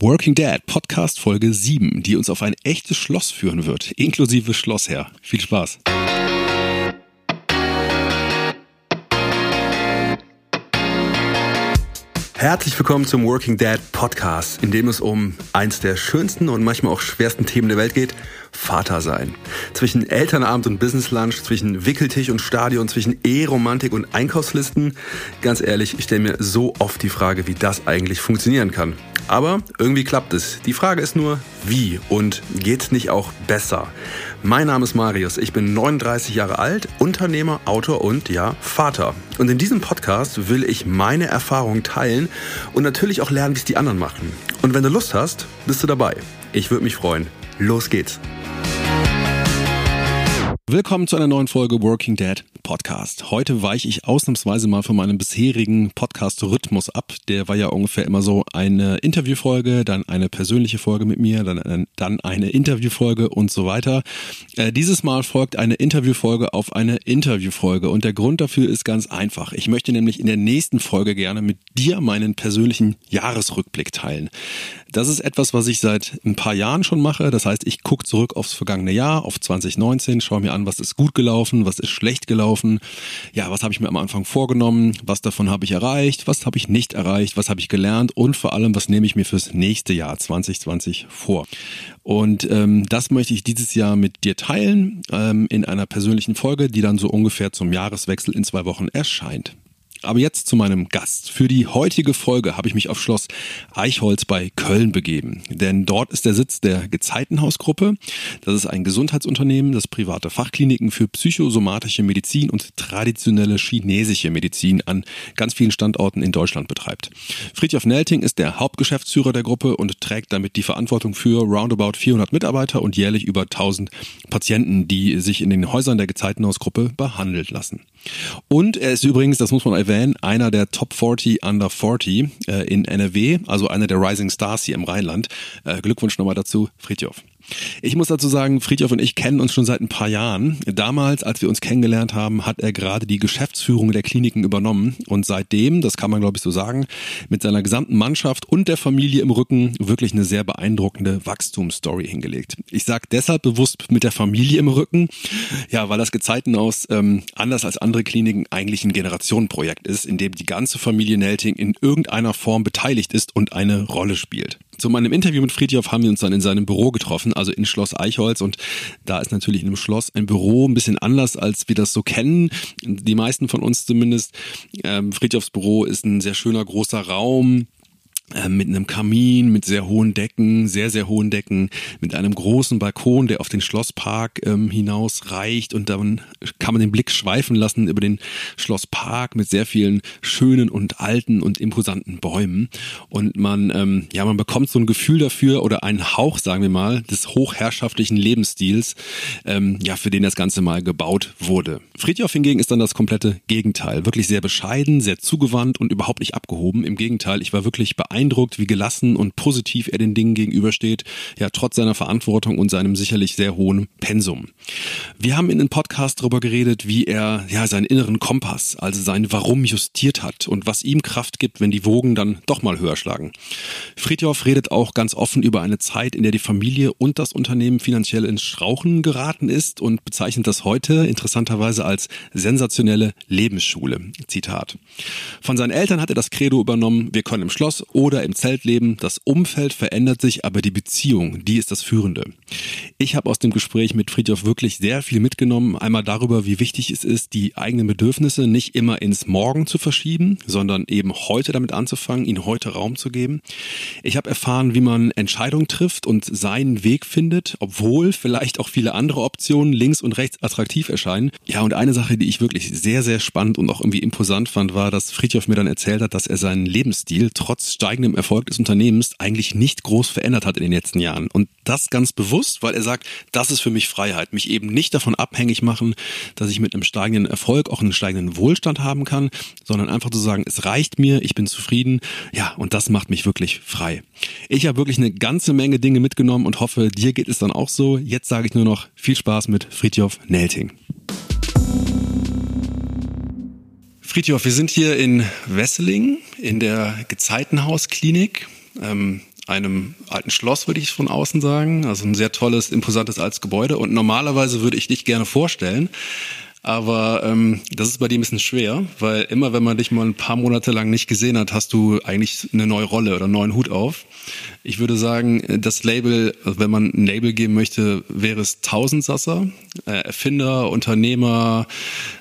Working Dad Podcast Folge 7, die uns auf ein echtes Schloss führen wird, inklusive Schlossherr. Viel Spaß. Herzlich willkommen zum Working Dad Podcast, in dem es um eins der schönsten und manchmal auch schwersten Themen der Welt geht, Vater sein. Zwischen Elternabend und Business Lunch, zwischen Wickeltisch und Stadion, zwischen E-Romantik und Einkaufslisten. Ganz ehrlich, ich stelle mir so oft die Frage, wie das eigentlich funktionieren kann. Aber irgendwie klappt es. Die Frage ist nur, wie und geht's nicht auch besser? Mein Name ist Marius, ich bin 39 Jahre alt, Unternehmer, Autor und ja, Vater. Und in diesem Podcast will ich meine Erfahrungen teilen und natürlich auch lernen, wie es die anderen machen. Und wenn du Lust hast, bist du dabei. Ich würde mich freuen. Los geht's. Willkommen zu einer neuen Folge Working Dad Podcast. Heute weiche ich ausnahmsweise mal von meinem bisherigen Podcast-Rhythmus ab. Der war ja ungefähr immer so eine Interviewfolge, dann eine persönliche Folge mit mir, dann, dann eine Interviewfolge und so weiter. Äh, dieses Mal folgt eine Interviewfolge auf eine Interviewfolge und der Grund dafür ist ganz einfach. Ich möchte nämlich in der nächsten Folge gerne mit dir meinen persönlichen Jahresrückblick teilen. Das ist etwas, was ich seit ein paar Jahren schon mache. Das heißt, ich gucke zurück aufs vergangene Jahr, auf 2019, schaue mir an, was ist gut gelaufen, was ist schlecht gelaufen. Ja, was habe ich mir am Anfang vorgenommen, was davon habe ich erreicht, was habe ich nicht erreicht, was habe ich gelernt und vor allem, was nehme ich mir fürs nächste Jahr 2020 vor. Und ähm, das möchte ich dieses Jahr mit dir teilen ähm, in einer persönlichen Folge, die dann so ungefähr zum Jahreswechsel in zwei Wochen erscheint. Aber jetzt zu meinem Gast. Für die heutige Folge habe ich mich auf Schloss Eichholz bei Köln begeben. Denn dort ist der Sitz der Gezeitenhausgruppe. Das ist ein Gesundheitsunternehmen, das private Fachkliniken für psychosomatische Medizin und traditionelle chinesische Medizin an ganz vielen Standorten in Deutschland betreibt. Friedhof Nelting ist der Hauptgeschäftsführer der Gruppe und trägt damit die Verantwortung für roundabout 400 Mitarbeiter und jährlich über 1000 Patienten, die sich in den Häusern der Gezeitenhausgruppe behandelt lassen. Und er ist übrigens, das muss man erwähnen, einer der Top 40 Under 40 äh, in NRW, also einer der Rising Stars hier im Rheinland. Äh, Glückwunsch nochmal dazu, Friedhof. Ich muss dazu sagen, Friedhof und ich kennen uns schon seit ein paar Jahren. Damals, als wir uns kennengelernt haben, hat er gerade die Geschäftsführung der Kliniken übernommen und seitdem, das kann man glaube ich so sagen, mit seiner gesamten Mannschaft und der Familie im Rücken wirklich eine sehr beeindruckende Wachstumsstory hingelegt. Ich sage deshalb bewusst mit der Familie im Rücken, ja, weil das Gezeitenhaus ähm, anders als andere Kliniken eigentlich ein Generationenprojekt ist, in dem die ganze Familie Nelting in irgendeiner Form beteiligt ist und eine Rolle spielt. Zu meinem Interview mit Friedhof haben wir uns dann in seinem Büro getroffen, also in Schloss Eichholz. Und da ist natürlich in einem Schloss ein Büro ein bisschen anders, als wir das so kennen. Die meisten von uns zumindest. Ähm, Friedhofs Büro ist ein sehr schöner großer Raum mit einem Kamin, mit sehr hohen Decken, sehr, sehr hohen Decken, mit einem großen Balkon, der auf den Schlosspark ähm, hinaus reicht und dann kann man den Blick schweifen lassen über den Schlosspark mit sehr vielen schönen und alten und imposanten Bäumen und man, ähm, ja, man bekommt so ein Gefühl dafür oder einen Hauch, sagen wir mal, des hochherrschaftlichen Lebensstils, ähm, ja, für den das Ganze mal gebaut wurde. Friedhof hingegen ist dann das komplette Gegenteil, wirklich sehr bescheiden, sehr zugewandt und überhaupt nicht abgehoben. Im Gegenteil, ich war wirklich beeindruckt beeindruckt, wie gelassen und positiv er den Dingen gegenübersteht, ja, trotz seiner Verantwortung und seinem sicherlich sehr hohen Pensum. Wir haben in den Podcast darüber geredet, wie er, ja, seinen inneren Kompass, also sein Warum justiert hat und was ihm Kraft gibt, wenn die Wogen dann doch mal höher schlagen. Friedhoff redet auch ganz offen über eine Zeit, in der die Familie und das Unternehmen finanziell ins Schrauchen geraten ist und bezeichnet das heute interessanterweise als sensationelle Lebensschule. Zitat. Von seinen Eltern hat er das Credo übernommen, wir können im Schloss oder im Zelt leben. Das Umfeld verändert sich, aber die Beziehung, die ist das Führende. Ich habe aus dem Gespräch mit Friedhof wirklich sehr viel mitgenommen. Einmal darüber, wie wichtig es ist, die eigenen Bedürfnisse nicht immer ins Morgen zu verschieben, sondern eben heute damit anzufangen, ihnen heute Raum zu geben. Ich habe erfahren, wie man Entscheidungen trifft und seinen Weg findet, obwohl vielleicht auch viele andere Optionen links und rechts attraktiv erscheinen. Ja, und eine Sache, die ich wirklich sehr, sehr spannend und auch irgendwie imposant fand, war, dass Friedhof mir dann erzählt hat, dass er seinen Lebensstil trotz steigender steigendem Erfolg des Unternehmens eigentlich nicht groß verändert hat in den letzten Jahren. Und das ganz bewusst, weil er sagt, das ist für mich Freiheit, mich eben nicht davon abhängig machen, dass ich mit einem steigenden Erfolg auch einen steigenden Wohlstand haben kann, sondern einfach zu sagen, es reicht mir, ich bin zufrieden. Ja, und das macht mich wirklich frei. Ich habe wirklich eine ganze Menge Dinge mitgenommen und hoffe, dir geht es dann auch so. Jetzt sage ich nur noch viel Spaß mit Friedhof Nelting. Friedhof, wir sind hier in Wesseling in der Gezeitenhausklinik. Ähm, einem alten Schloss, würde ich von außen sagen. Also ein sehr tolles, imposantes altes Gebäude. Und normalerweise würde ich dich gerne vorstellen. Aber ähm, das ist bei dir ein bisschen schwer, weil immer, wenn man dich mal ein paar Monate lang nicht gesehen hat, hast du eigentlich eine neue Rolle oder einen neuen Hut auf. Ich würde sagen, das Label, wenn man ein Label geben möchte, wäre es Tausendsasser, äh, Erfinder, Unternehmer,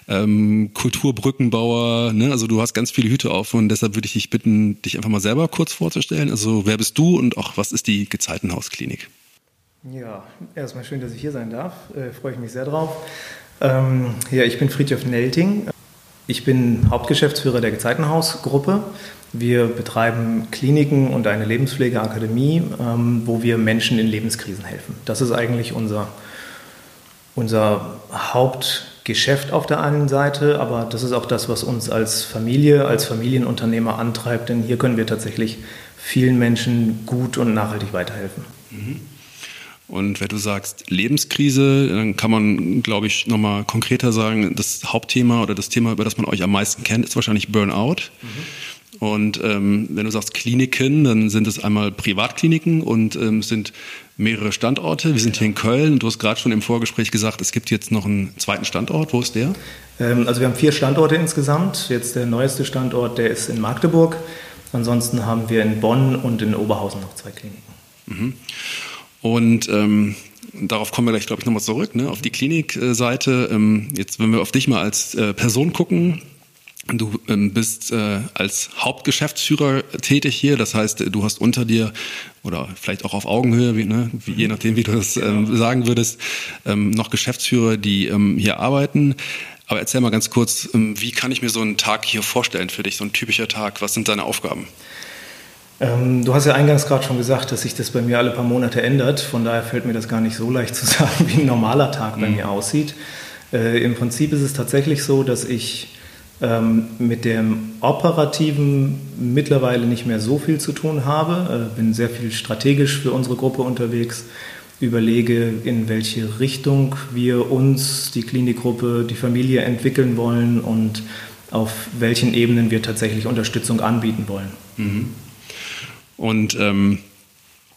ähm, Kulturbrückenbauer. Ne? Also du hast ganz viele Hüte auf und deshalb würde ich dich bitten, dich einfach mal selber kurz vorzustellen. Also wer bist du und auch was ist die Gezeitenhausklinik? Ja, erstmal schön, dass ich hier sein darf. Äh, freue ich mich sehr drauf. Ähm, ja, ich bin Friedhof Nelting. Ich bin Hauptgeschäftsführer der Gezeitenhaus-Gruppe. Wir betreiben Kliniken und eine Lebenspflegeakademie, ähm, wo wir Menschen in Lebenskrisen helfen. Das ist eigentlich unser, unser Hauptgeschäft auf der einen Seite, aber das ist auch das, was uns als Familie, als Familienunternehmer antreibt, denn hier können wir tatsächlich vielen Menschen gut und nachhaltig weiterhelfen. Mhm. Und wenn du sagst Lebenskrise, dann kann man, glaube ich, nochmal konkreter sagen, das Hauptthema oder das Thema, über das man euch am meisten kennt, ist wahrscheinlich Burnout. Mhm. Und ähm, wenn du sagst Kliniken, dann sind es einmal Privatkliniken und ähm, sind mehrere Standorte. Wir sind genau. hier in Köln und du hast gerade schon im Vorgespräch gesagt, es gibt jetzt noch einen zweiten Standort. Wo ist der? Ähm, also wir haben vier Standorte insgesamt. Jetzt der neueste Standort, der ist in Magdeburg. Ansonsten haben wir in Bonn und in Oberhausen noch zwei Kliniken. Mhm. Und ähm, darauf kommen wir gleich, glaube ich, nochmal zurück, ne, auf die Klinikseite. Ähm, jetzt, wenn wir auf dich mal als äh, Person gucken, Du ähm, bist äh, als Hauptgeschäftsführer tätig hier, das heißt, du hast unter dir oder vielleicht auch auf Augenhöhe, wie, ne, wie, je nachdem, wie du das ähm, sagen würdest, ähm, noch Geschäftsführer, die ähm, hier arbeiten. Aber erzähl mal ganz kurz, ähm, wie kann ich mir so einen Tag hier vorstellen für dich, so ein typischer Tag? Was sind deine Aufgaben? Ähm, du hast ja eingangs gerade schon gesagt, dass sich das bei mir alle paar Monate ändert. Von daher fällt mir das gar nicht so leicht zu sagen, wie ein normaler Tag bei mhm. mir aussieht. Äh, Im Prinzip ist es tatsächlich so, dass ich ähm, mit dem Operativen mittlerweile nicht mehr so viel zu tun habe. Äh, bin sehr viel strategisch für unsere Gruppe unterwegs, überlege, in welche Richtung wir uns, die Klinikgruppe, die Familie entwickeln wollen und auf welchen Ebenen wir tatsächlich Unterstützung anbieten wollen. Mhm. Und ähm,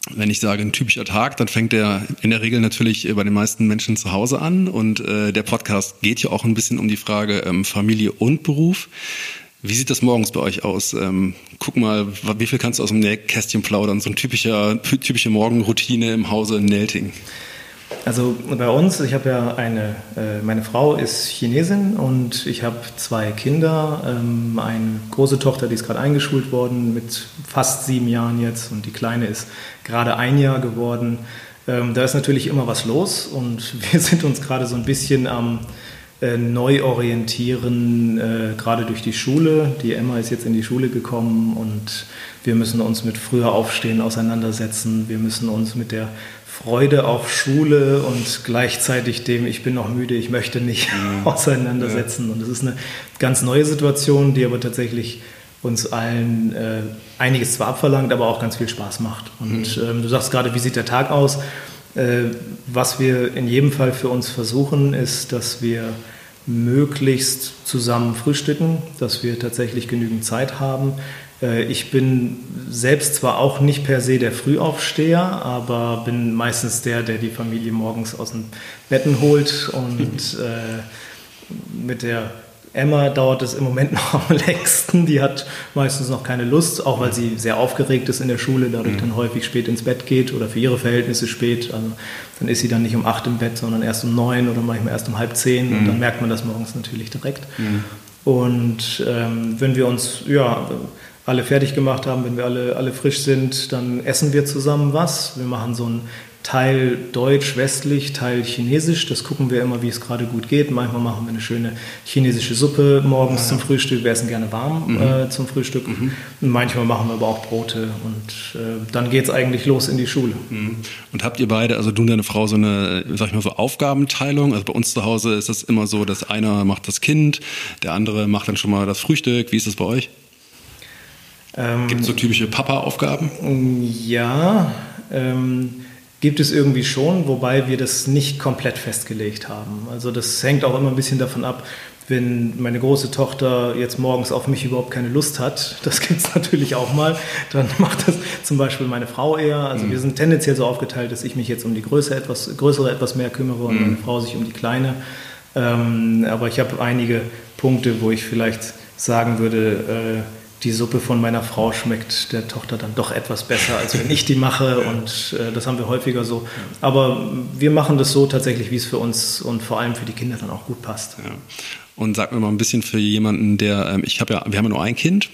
wenn ich sage ein typischer Tag, dann fängt der in der Regel natürlich bei den meisten Menschen zu Hause an. Und äh, der Podcast geht ja auch ein bisschen um die Frage ähm, Familie und Beruf. Wie sieht das morgens bei euch aus? Ähm, guck mal, wie viel kannst du aus dem Nähkästchen plaudern? So eine typische, typische Morgenroutine im Hause Nelting. Also bei uns, ich habe ja eine, äh, meine Frau ist Chinesin und ich habe zwei Kinder. Ähm, eine große Tochter, die ist gerade eingeschult worden mit fast sieben Jahren jetzt und die kleine ist gerade ein Jahr geworden. Ähm, da ist natürlich immer was los und wir sind uns gerade so ein bisschen am äh, neu orientieren, äh, gerade durch die Schule. Die Emma ist jetzt in die Schule gekommen und wir müssen uns mit früher Aufstehen auseinandersetzen. Wir müssen uns mit der Freude auf Schule und gleichzeitig dem Ich bin noch müde, ich möchte nicht mhm. auseinandersetzen. Ja. Und das ist eine ganz neue Situation, die aber tatsächlich uns allen äh, einiges zwar abverlangt, aber auch ganz viel Spaß macht. Und mhm. ähm, du sagst gerade, wie sieht der Tag aus? Äh, was wir in jedem Fall für uns versuchen, ist, dass wir möglichst zusammen frühstücken, dass wir tatsächlich genügend Zeit haben, ich bin selbst zwar auch nicht per se der Frühaufsteher, aber bin meistens der, der die Familie morgens aus den Betten holt und äh, mit der Emma dauert es im Moment noch am längsten. Die hat meistens noch keine Lust, auch weil sie sehr aufgeregt ist in der Schule, dadurch dann häufig spät ins Bett geht oder für ihre Verhältnisse spät. Also dann ist sie dann nicht um acht im Bett, sondern erst um neun oder manchmal erst um halb zehn. Und dann merkt man das morgens natürlich direkt. Und ähm, wenn wir uns ja, alle fertig gemacht haben, wenn wir alle, alle frisch sind, dann essen wir zusammen was. Wir machen so ein Teil deutsch-westlich, Teil chinesisch. Das gucken wir immer, wie es gerade gut geht. Manchmal machen wir eine schöne chinesische Suppe morgens ja, zum Frühstück. Wir essen gerne warm mhm. äh, zum Frühstück. Mhm. manchmal machen wir aber auch Brote. Und äh, dann geht es eigentlich los in die Schule. Mhm. Und habt ihr beide, also du und deine Frau, so eine, sag ich mal, so Aufgabenteilung? Also bei uns zu Hause ist das immer so, dass einer macht das Kind, der andere macht dann schon mal das Frühstück. Wie ist das bei euch? Ähm, gibt es so typische Papa-Aufgaben? Ja, ähm, gibt es irgendwie schon, wobei wir das nicht komplett festgelegt haben. Also das hängt auch immer ein bisschen davon ab, wenn meine große Tochter jetzt morgens auf mich überhaupt keine Lust hat, das gibt es natürlich auch mal, dann macht das zum Beispiel meine Frau eher. Also mhm. wir sind tendenziell so aufgeteilt, dass ich mich jetzt um die Größe etwas, größere etwas mehr kümmere und mhm. meine Frau sich um die kleine. Ähm, aber ich habe einige Punkte, wo ich vielleicht sagen würde, äh, die Suppe von meiner Frau schmeckt der Tochter dann doch etwas besser, als wenn ich die mache. Und äh, das haben wir häufiger so. Aber wir machen das so tatsächlich, wie es für uns und vor allem für die Kinder dann auch gut passt. Ja. Und sag mir mal ein bisschen für jemanden, der, ähm, ich habe ja, wir haben ja nur ein Kind.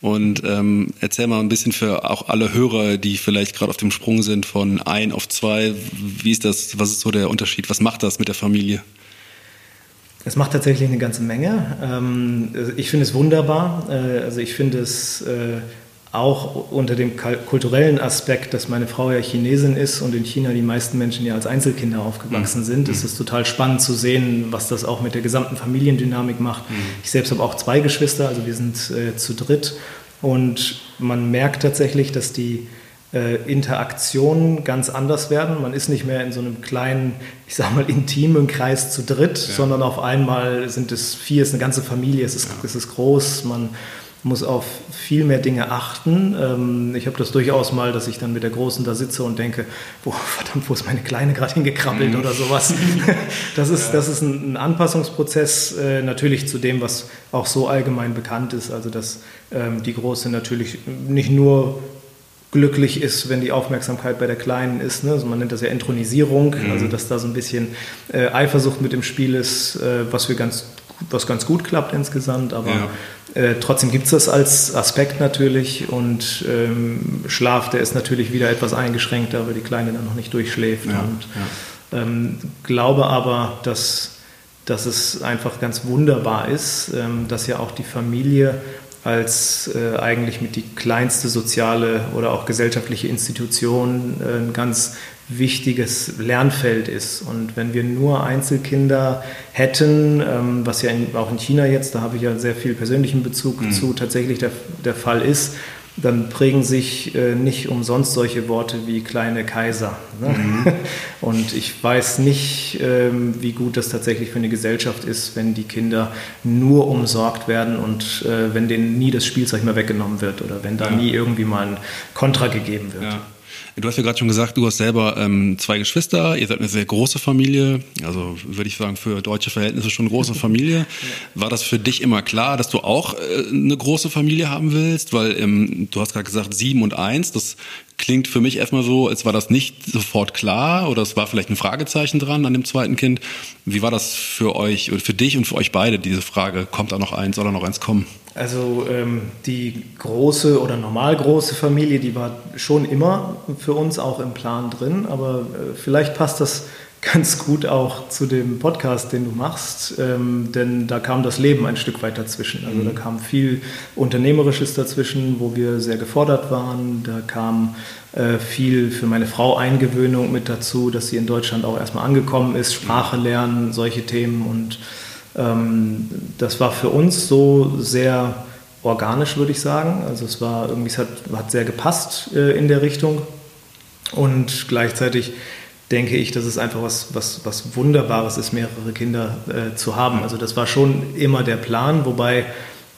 Und ähm, erzähl mal ein bisschen für auch alle Hörer, die vielleicht gerade auf dem Sprung sind von ein auf zwei. Wie ist das? Was ist so der Unterschied? Was macht das mit der Familie? Es macht tatsächlich eine ganze Menge. Ähm, ich finde es wunderbar. Äh, also ich finde es äh, auch unter dem kulturellen Aspekt, dass meine Frau ja Chinesin ist und in China die meisten Menschen ja als Einzelkinder aufgewachsen mhm. sind, ist mhm. es total spannend zu sehen, was das auch mit der gesamten Familiendynamik macht. Mhm. Ich selbst habe auch zwei Geschwister, also wir sind äh, zu dritt und man merkt tatsächlich, dass die äh, Interaktionen ganz anders werden. Man ist nicht mehr in so einem kleinen, ich sag mal, intimen Kreis zu dritt, ja. sondern auf einmal sind es vier, es ist eine ganze Familie, es ist, ja. es ist groß, man muss auf viel mehr Dinge achten. Ähm, ich habe das durchaus mal, dass ich dann mit der Großen da sitze und denke, boah, verdammt, wo ist meine Kleine gerade hingekrabbelt mhm. oder sowas. Das ist, das ist ein Anpassungsprozess äh, natürlich zu dem, was auch so allgemein bekannt ist. Also dass ähm, die Große natürlich nicht nur glücklich ist, wenn die Aufmerksamkeit bei der Kleinen ist. Ne? Also man nennt das ja Intronisierung, mhm. also dass da so ein bisschen äh, Eifersucht mit im Spiel ist, äh, was, wir ganz, was ganz gut klappt insgesamt, aber ja. äh, trotzdem gibt es das als Aspekt natürlich und ähm, Schlaf, der ist natürlich wieder etwas eingeschränkter, weil die Kleine dann noch nicht durchschläft ja. und ja. Ähm, glaube aber, dass dass es einfach ganz wunderbar ist, ähm, dass ja auch die Familie als äh, eigentlich mit die kleinste soziale oder auch gesellschaftliche Institution äh, ein ganz wichtiges Lernfeld ist. Und wenn wir nur Einzelkinder hätten, ähm, was ja in, auch in China jetzt, da habe ich ja sehr viel persönlichen Bezug mhm. zu, tatsächlich der, der Fall ist, dann prägen sich äh, nicht umsonst solche Worte wie kleine Kaiser. Ne? Mhm. Und ich weiß nicht, ähm, wie gut das tatsächlich für eine Gesellschaft ist, wenn die Kinder nur umsorgt werden und äh, wenn denen nie das Spielzeug mehr weggenommen wird oder wenn da ja. nie irgendwie mal ein Kontra gegeben wird. Ja. Du hast ja gerade schon gesagt, du hast selber ähm, zwei Geschwister, ihr seid eine sehr große Familie, also würde ich sagen, für deutsche Verhältnisse schon eine große Familie. War das für dich immer klar, dass du auch äh, eine große Familie haben willst? Weil ähm, du hast gerade gesagt, sieben und eins, das klingt für mich erstmal so, als war das nicht sofort klar oder es war vielleicht ein Fragezeichen dran an dem zweiten Kind. Wie war das für euch oder für dich und für euch beide, diese Frage, kommt da noch eins, soll da noch eins kommen? Also ähm, die große oder normal große Familie, die war schon immer für uns auch im Plan drin, aber äh, vielleicht passt das ganz gut auch zu dem Podcast, den du machst, ähm, denn da kam das Leben ein Stück weit dazwischen. Also da mhm. kam viel Unternehmerisches dazwischen, wo wir sehr gefordert waren. Da kam äh, viel für meine Frau Eingewöhnung mit dazu, dass sie in Deutschland auch erstmal angekommen ist, Sprache lernen, solche Themen und das war für uns so sehr organisch, würde ich sagen. Also es war irgendwie, es hat, hat sehr gepasst äh, in der Richtung. Und gleichzeitig denke ich, dass es einfach was, was, was Wunderbares ist, mehrere Kinder äh, zu haben. Also das war schon immer der Plan, wobei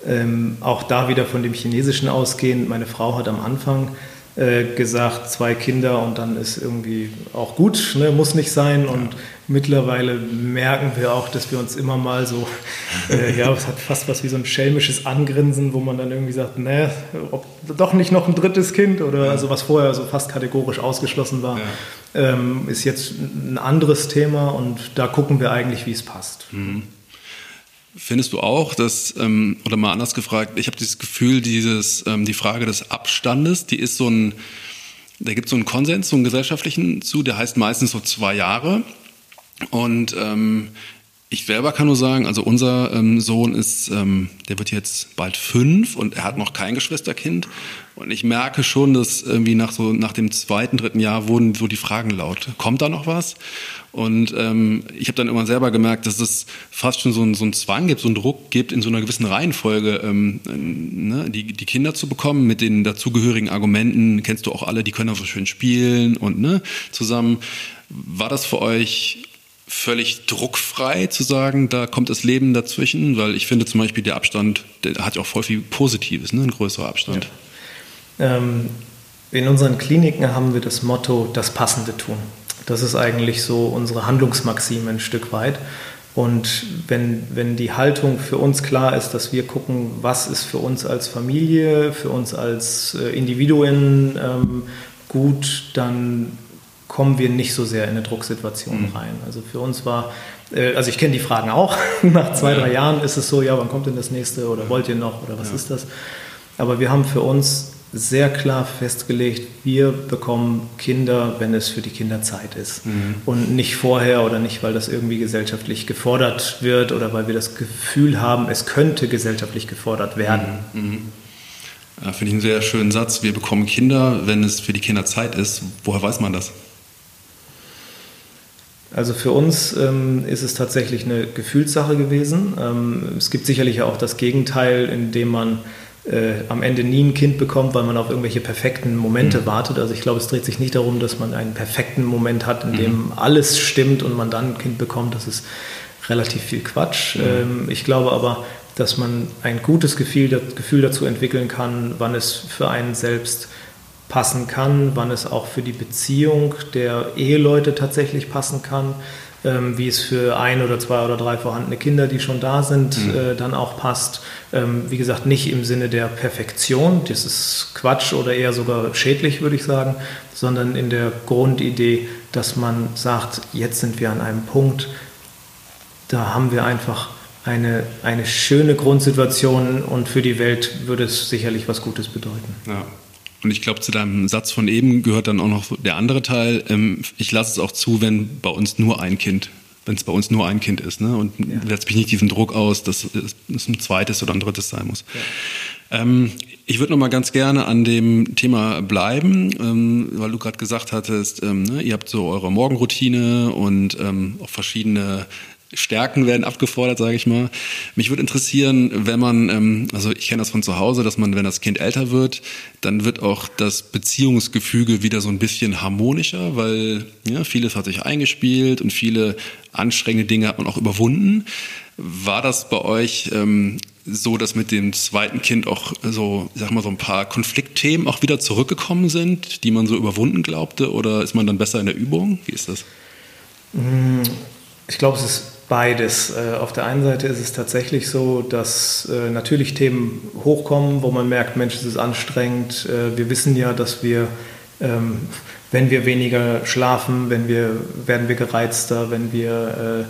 ähm, auch da wieder von dem Chinesischen ausgehend, meine Frau hat am Anfang äh, gesagt, zwei Kinder und dann ist irgendwie auch gut, ne, muss nicht sein. Und ja. mittlerweile merken wir auch, dass wir uns immer mal so, äh, ja, es hat fast was wie so ein schelmisches Angrinsen, wo man dann irgendwie sagt, ne, ob doch nicht noch ein drittes Kind oder ja. also was vorher so fast kategorisch ausgeschlossen war, ja. ähm, ist jetzt ein anderes Thema und da gucken wir eigentlich, wie es passt. Mhm. Findest du auch, dass, ähm, oder mal anders gefragt, ich habe dieses Gefühl, dieses, ähm, die Frage des Abstandes, die ist so ein, da gibt es so einen Konsens, so einen gesellschaftlichen zu, der heißt meistens so zwei Jahre. Und ähm, ich selber kann nur sagen, also unser ähm, Sohn ist, ähm, der wird jetzt bald fünf und er hat noch kein Geschwisterkind. Und ich merke schon, dass irgendwie nach so nach dem zweiten, dritten Jahr wurden so die Fragen laut. Kommt da noch was? Und ähm, ich habe dann immer selber gemerkt, dass es fast schon so einen, so einen Zwang gibt, so einen Druck gibt, in so einer gewissen Reihenfolge ähm, ne, die, die Kinder zu bekommen mit den dazugehörigen Argumenten. Kennst du auch alle, die können auch so schön spielen und ne, zusammen. War das für euch völlig druckfrei zu sagen, da kommt das Leben dazwischen, weil ich finde zum Beispiel der Abstand, der hat ja auch voll viel Positives, ne? ein größerer Abstand. Ja. Ähm, in unseren Kliniken haben wir das Motto, das Passende tun. Das ist eigentlich so unsere Handlungsmaxime ein Stück weit. Und wenn, wenn die Haltung für uns klar ist, dass wir gucken, was ist für uns als Familie, für uns als äh, Individuen ähm, gut, dann kommen wir nicht so sehr in eine Drucksituation mhm. rein. Also für uns war, äh, also ich kenne die Fragen auch, nach zwei, drei Jahren ist es so, ja, wann kommt denn das nächste oder wollt ihr noch oder was ja. ist das? Aber wir haben für uns sehr klar festgelegt, wir bekommen Kinder, wenn es für die Kinder Zeit ist. Mhm. Und nicht vorher oder nicht, weil das irgendwie gesellschaftlich gefordert wird oder weil wir das Gefühl haben, es könnte gesellschaftlich gefordert werden. Mhm. mhm. Ja, Finde ich einen sehr schönen Satz. Wir bekommen Kinder, wenn es für die Kinder Zeit ist. Woher weiß man das? Also für uns ähm, ist es tatsächlich eine Gefühlssache gewesen. Ähm, es gibt sicherlich auch das Gegenteil, indem man äh, am Ende nie ein Kind bekommt, weil man auf irgendwelche perfekten Momente mhm. wartet. Also ich glaube, es dreht sich nicht darum, dass man einen perfekten Moment hat, in dem mhm. alles stimmt und man dann ein Kind bekommt. Das ist relativ viel Quatsch. Mhm. Ähm, ich glaube aber, dass man ein gutes Gefühl, Gefühl dazu entwickeln kann, wann es für einen selbst passen kann, wann es auch für die Beziehung der Eheleute tatsächlich passen kann ähm, wie es für ein oder zwei oder drei vorhandene Kinder, die schon da sind, mhm. äh, dann auch passt. Ähm, wie gesagt, nicht im Sinne der Perfektion, das ist Quatsch oder eher sogar schädlich, würde ich sagen, sondern in der Grundidee, dass man sagt, jetzt sind wir an einem Punkt, da haben wir einfach eine, eine schöne Grundsituation und für die Welt würde es sicherlich was Gutes bedeuten. Ja. Und ich glaube, zu deinem Satz von eben gehört dann auch noch der andere Teil. Ähm, ich lasse es auch zu, wenn bei uns nur ein Kind, wenn es bei uns nur ein Kind ist. Ne? Und ja. setze mich nicht diesen Druck aus, dass es ein zweites oder ein drittes sein muss. Ja. Ähm, ich würde noch mal ganz gerne an dem Thema bleiben, ähm, weil du gerade gesagt hattest, ähm, ne, ihr habt so eure Morgenroutine und ähm, auch verschiedene Stärken werden abgefordert, sage ich mal. Mich würde interessieren, wenn man, ähm, also ich kenne das von zu Hause, dass man, wenn das Kind älter wird, dann wird auch das Beziehungsgefüge wieder so ein bisschen harmonischer, weil ja, vieles hat sich eingespielt und viele anstrengende Dinge hat man auch überwunden. War das bei euch ähm, so, dass mit dem zweiten Kind auch so, sag mal, so ein paar Konfliktthemen auch wieder zurückgekommen sind, die man so überwunden glaubte, oder ist man dann besser in der Übung? Wie ist das? Ich glaube, es ist Beides. Äh, auf der einen Seite ist es tatsächlich so, dass äh, natürlich Themen hochkommen, wo man merkt, Mensch, es ist anstrengend. Äh, wir wissen ja, dass wir, ähm, wenn wir weniger schlafen, wenn wir, werden wir gereizter, wenn wir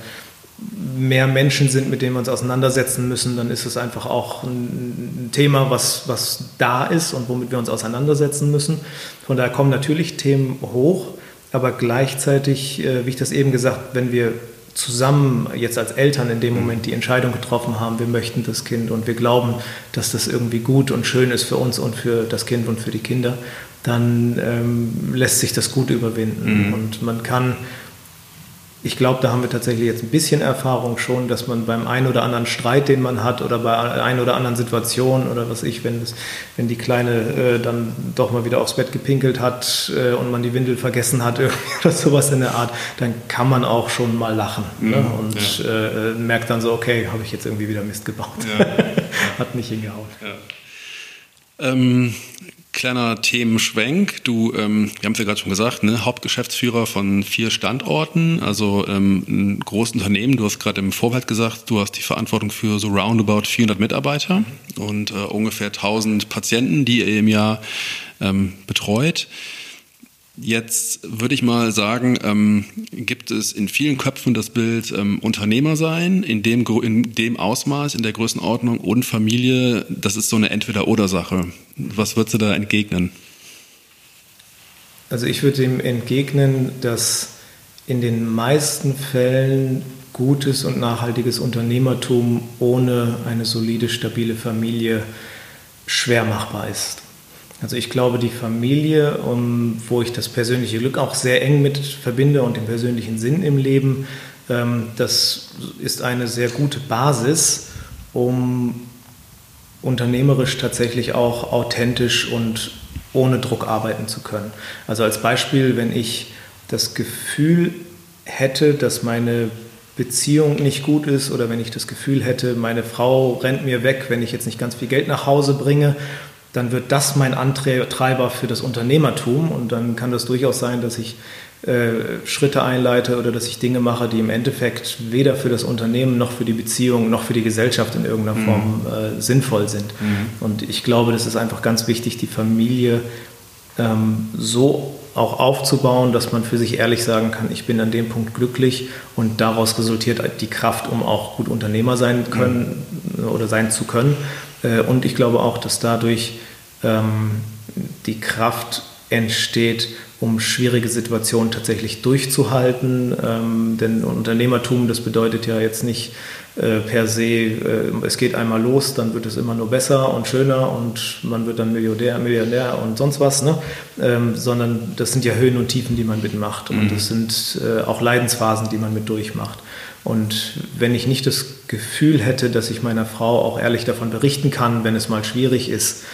mehr Menschen sind, mit denen wir uns auseinandersetzen müssen, dann ist es einfach auch ein Thema, was, was da ist und womit wir uns auseinandersetzen müssen. Von daher kommen natürlich Themen hoch, aber gleichzeitig, wie ich das eben gesagt, wenn wir zusammen jetzt als Eltern in dem mhm. Moment die Entscheidung getroffen haben, wir möchten das Kind und wir glauben, dass das irgendwie gut und schön ist für uns und für das Kind und für die Kinder, dann ähm, lässt sich das gut überwinden. Mhm. Und man kann ich glaube, da haben wir tatsächlich jetzt ein bisschen Erfahrung schon, dass man beim einen oder anderen Streit, den man hat, oder bei einer oder anderen Situation oder was ich, wenn, das, wenn die Kleine äh, dann doch mal wieder aufs Bett gepinkelt hat äh, und man die Windel vergessen hat oder sowas in der Art, dann kann man auch schon mal lachen ne? mhm, ne? und ja. äh, merkt dann so, okay, habe ich jetzt irgendwie wieder Mist gebaut. Ja. hat nicht hingehauen. Ähm, Kleiner Themenschwenk. Du, ähm, wir haben es ja gerade schon gesagt, ne, Hauptgeschäftsführer von vier Standorten, also ähm, ein großes Unternehmen. Du hast gerade im Vorfeld gesagt, du hast die Verantwortung für so roundabout 400 Mitarbeiter und äh, ungefähr 1000 Patienten, die ihr im Jahr ähm, betreut. Jetzt würde ich mal sagen, ähm, gibt es in vielen Köpfen das Bild ähm, Unternehmer sein, in dem, in dem Ausmaß, in der Größenordnung und Familie, das ist so eine Entweder-Oder-Sache. Was würdest du da entgegnen? Also ich würde dem entgegnen, dass in den meisten Fällen gutes und nachhaltiges Unternehmertum ohne eine solide, stabile Familie schwer machbar ist. Also ich glaube, die Familie, wo ich das persönliche Glück auch sehr eng mit verbinde und den persönlichen Sinn im Leben, ähm, das ist eine sehr gute Basis, um unternehmerisch tatsächlich auch authentisch und ohne Druck arbeiten zu können. Also als Beispiel, wenn ich das Gefühl hätte, dass meine Beziehung nicht gut ist oder wenn ich das Gefühl hätte, meine Frau rennt mir weg, wenn ich jetzt nicht ganz viel Geld nach Hause bringe, dann wird das mein Antreiber für das Unternehmertum und dann kann das durchaus sein, dass ich äh, Schritte einleite oder dass ich Dinge mache, die im Endeffekt weder für das Unternehmen noch für die Beziehung noch für die Gesellschaft in irgendeiner mhm. Form äh, sinnvoll sind. Mhm. Und ich glaube, das ist einfach ganz wichtig, die Familie ähm, so auch aufzubauen, dass man für sich ehrlich sagen kann, ich bin an dem Punkt glücklich und daraus resultiert die Kraft, um auch gut Unternehmer sein können mhm. oder sein zu können. Äh, und ich glaube auch, dass dadurch ähm, die Kraft entsteht, um schwierige Situationen tatsächlich durchzuhalten. Ähm, denn Unternehmertum, das bedeutet ja jetzt nicht äh, per se, äh, es geht einmal los, dann wird es immer nur besser und schöner und man wird dann Milliardär, Milliardär und sonst was, ne? Ähm, sondern das sind ja Höhen und Tiefen, die man mitmacht und mhm. das sind äh, auch Leidensphasen, die man mit durchmacht. Und wenn ich nicht das Gefühl hätte, dass ich meiner Frau auch ehrlich davon berichten kann, wenn es mal schwierig ist,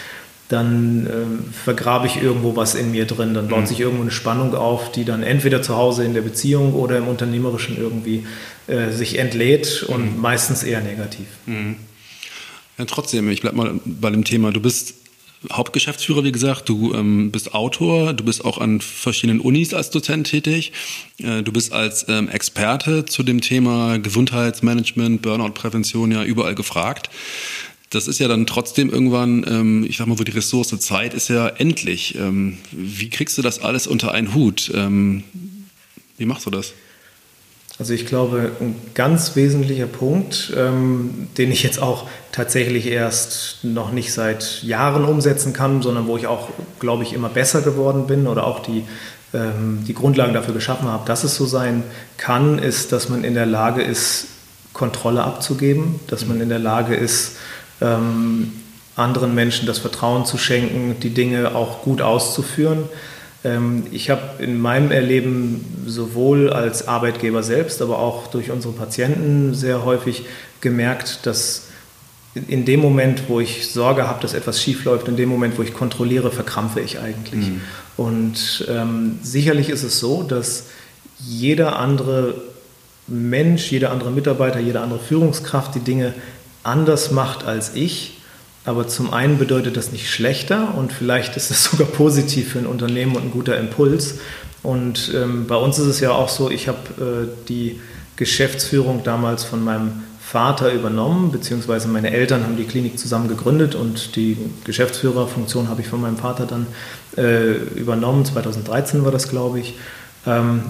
dann äh, vergrabe ich irgendwo was in mir drin. Dann baut mhm. sich irgendwo eine Spannung auf, die dann entweder zu Hause in der Beziehung oder im Unternehmerischen irgendwie äh, sich entlädt und mhm. meistens eher negativ. Mhm. Ja, trotzdem, ich bleibe mal bei dem Thema. Du bist Hauptgeschäftsführer, wie gesagt, du ähm, bist Autor, du bist auch an verschiedenen Unis als Dozent tätig, äh, du bist als ähm, Experte zu dem Thema Gesundheitsmanagement, Burnout-Prävention ja überall gefragt das ist ja dann trotzdem irgendwann, ähm, ich sag mal, wo die Ressource Zeit ist ja endlich. Ähm, wie kriegst du das alles unter einen Hut? Ähm, wie machst du das? Also ich glaube, ein ganz wesentlicher Punkt, ähm, den ich jetzt auch tatsächlich erst noch nicht seit Jahren umsetzen kann, sondern wo ich auch, glaube ich, immer besser geworden bin oder auch die, ähm, die Grundlagen dafür geschaffen habe, dass es so sein kann, ist, dass man in der Lage ist, Kontrolle abzugeben, dass man in der Lage ist, ähm, anderen Menschen das Vertrauen zu schenken, die Dinge auch gut auszuführen. Ähm, ich habe in meinem Erleben sowohl als Arbeitgeber selbst, aber auch durch unsere Patienten sehr häufig gemerkt, dass in dem Moment, wo ich Sorge habe, dass etwas schief läuft, in dem Moment, wo ich kontrolliere, verkrampfe ich eigentlich. Mhm. Und ähm, sicherlich ist es so, dass jeder andere Mensch, jeder andere Mitarbeiter, jede andere Führungskraft die Dinge anders macht als ich. Aber zum einen bedeutet das nicht schlechter und vielleicht ist es sogar positiv für ein Unternehmen und ein guter Impuls. Und ähm, bei uns ist es ja auch so, ich habe äh, die Geschäftsführung damals von meinem Vater übernommen, beziehungsweise meine Eltern haben die Klinik zusammen gegründet und die Geschäftsführerfunktion habe ich von meinem Vater dann äh, übernommen. 2013 war das, glaube ich. Ähm,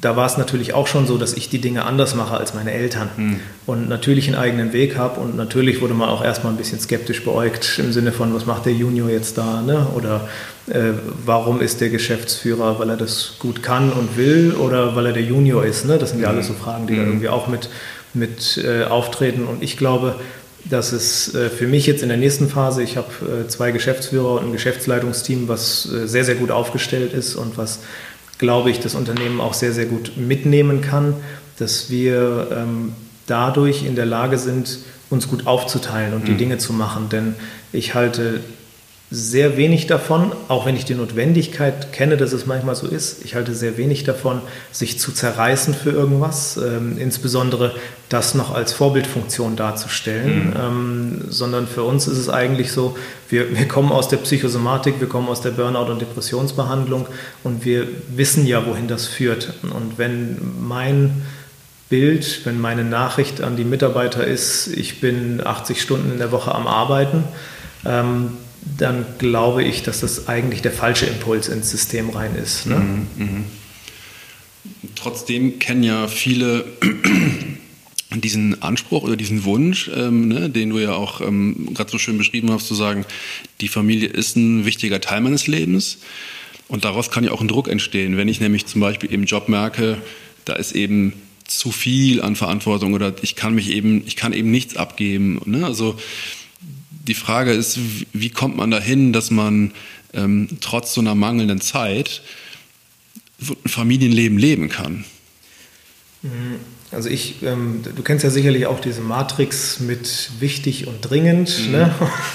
da war es natürlich auch schon so, dass ich die Dinge anders mache als meine Eltern mhm. und natürlich einen eigenen Weg habe und natürlich wurde man auch erstmal ein bisschen skeptisch beäugt im Sinne von, was macht der Junior jetzt da ne? oder äh, warum ist der Geschäftsführer, weil er das gut kann und will oder weil er der Junior ist. Ne? Das sind ja alles so Fragen, die mhm. da irgendwie auch mit, mit äh, auftreten und ich glaube, dass es äh, für mich jetzt in der nächsten Phase, ich habe äh, zwei Geschäftsführer und ein Geschäftsleitungsteam, was äh, sehr, sehr gut aufgestellt ist und was glaube ich, das Unternehmen auch sehr, sehr gut mitnehmen kann, dass wir ähm, dadurch in der Lage sind, uns gut aufzuteilen und mhm. die Dinge zu machen. Denn ich halte sehr wenig davon, auch wenn ich die Notwendigkeit kenne, dass es manchmal so ist. Ich halte sehr wenig davon, sich zu zerreißen für irgendwas, ähm, insbesondere das noch als Vorbildfunktion darzustellen, mhm. ähm, sondern für uns ist es eigentlich so, wir, wir kommen aus der Psychosomatik, wir kommen aus der Burnout- und Depressionsbehandlung und wir wissen ja, wohin das führt. Und wenn mein Bild, wenn meine Nachricht an die Mitarbeiter ist, ich bin 80 Stunden in der Woche am Arbeiten, ähm, dann glaube ich, dass das eigentlich der falsche Impuls ins System rein ist. Ne? Mhm, mh. Trotzdem kennen ja viele diesen Anspruch oder diesen Wunsch, ähm, ne, den du ja auch ähm, gerade so schön beschrieben hast, zu sagen, die Familie ist ein wichtiger Teil meines Lebens. Und daraus kann ja auch ein Druck entstehen. Wenn ich nämlich zum Beispiel im Job merke, da ist eben zu viel an Verantwortung oder ich kann mich eben, ich kann eben nichts abgeben. Ne? Also die Frage ist, wie kommt man dahin, dass man ähm, trotz so einer mangelnden Zeit ein Familienleben leben kann? Mhm. Also ich, ähm, du kennst ja sicherlich auch diese Matrix mit wichtig und dringend. Mhm. Ne?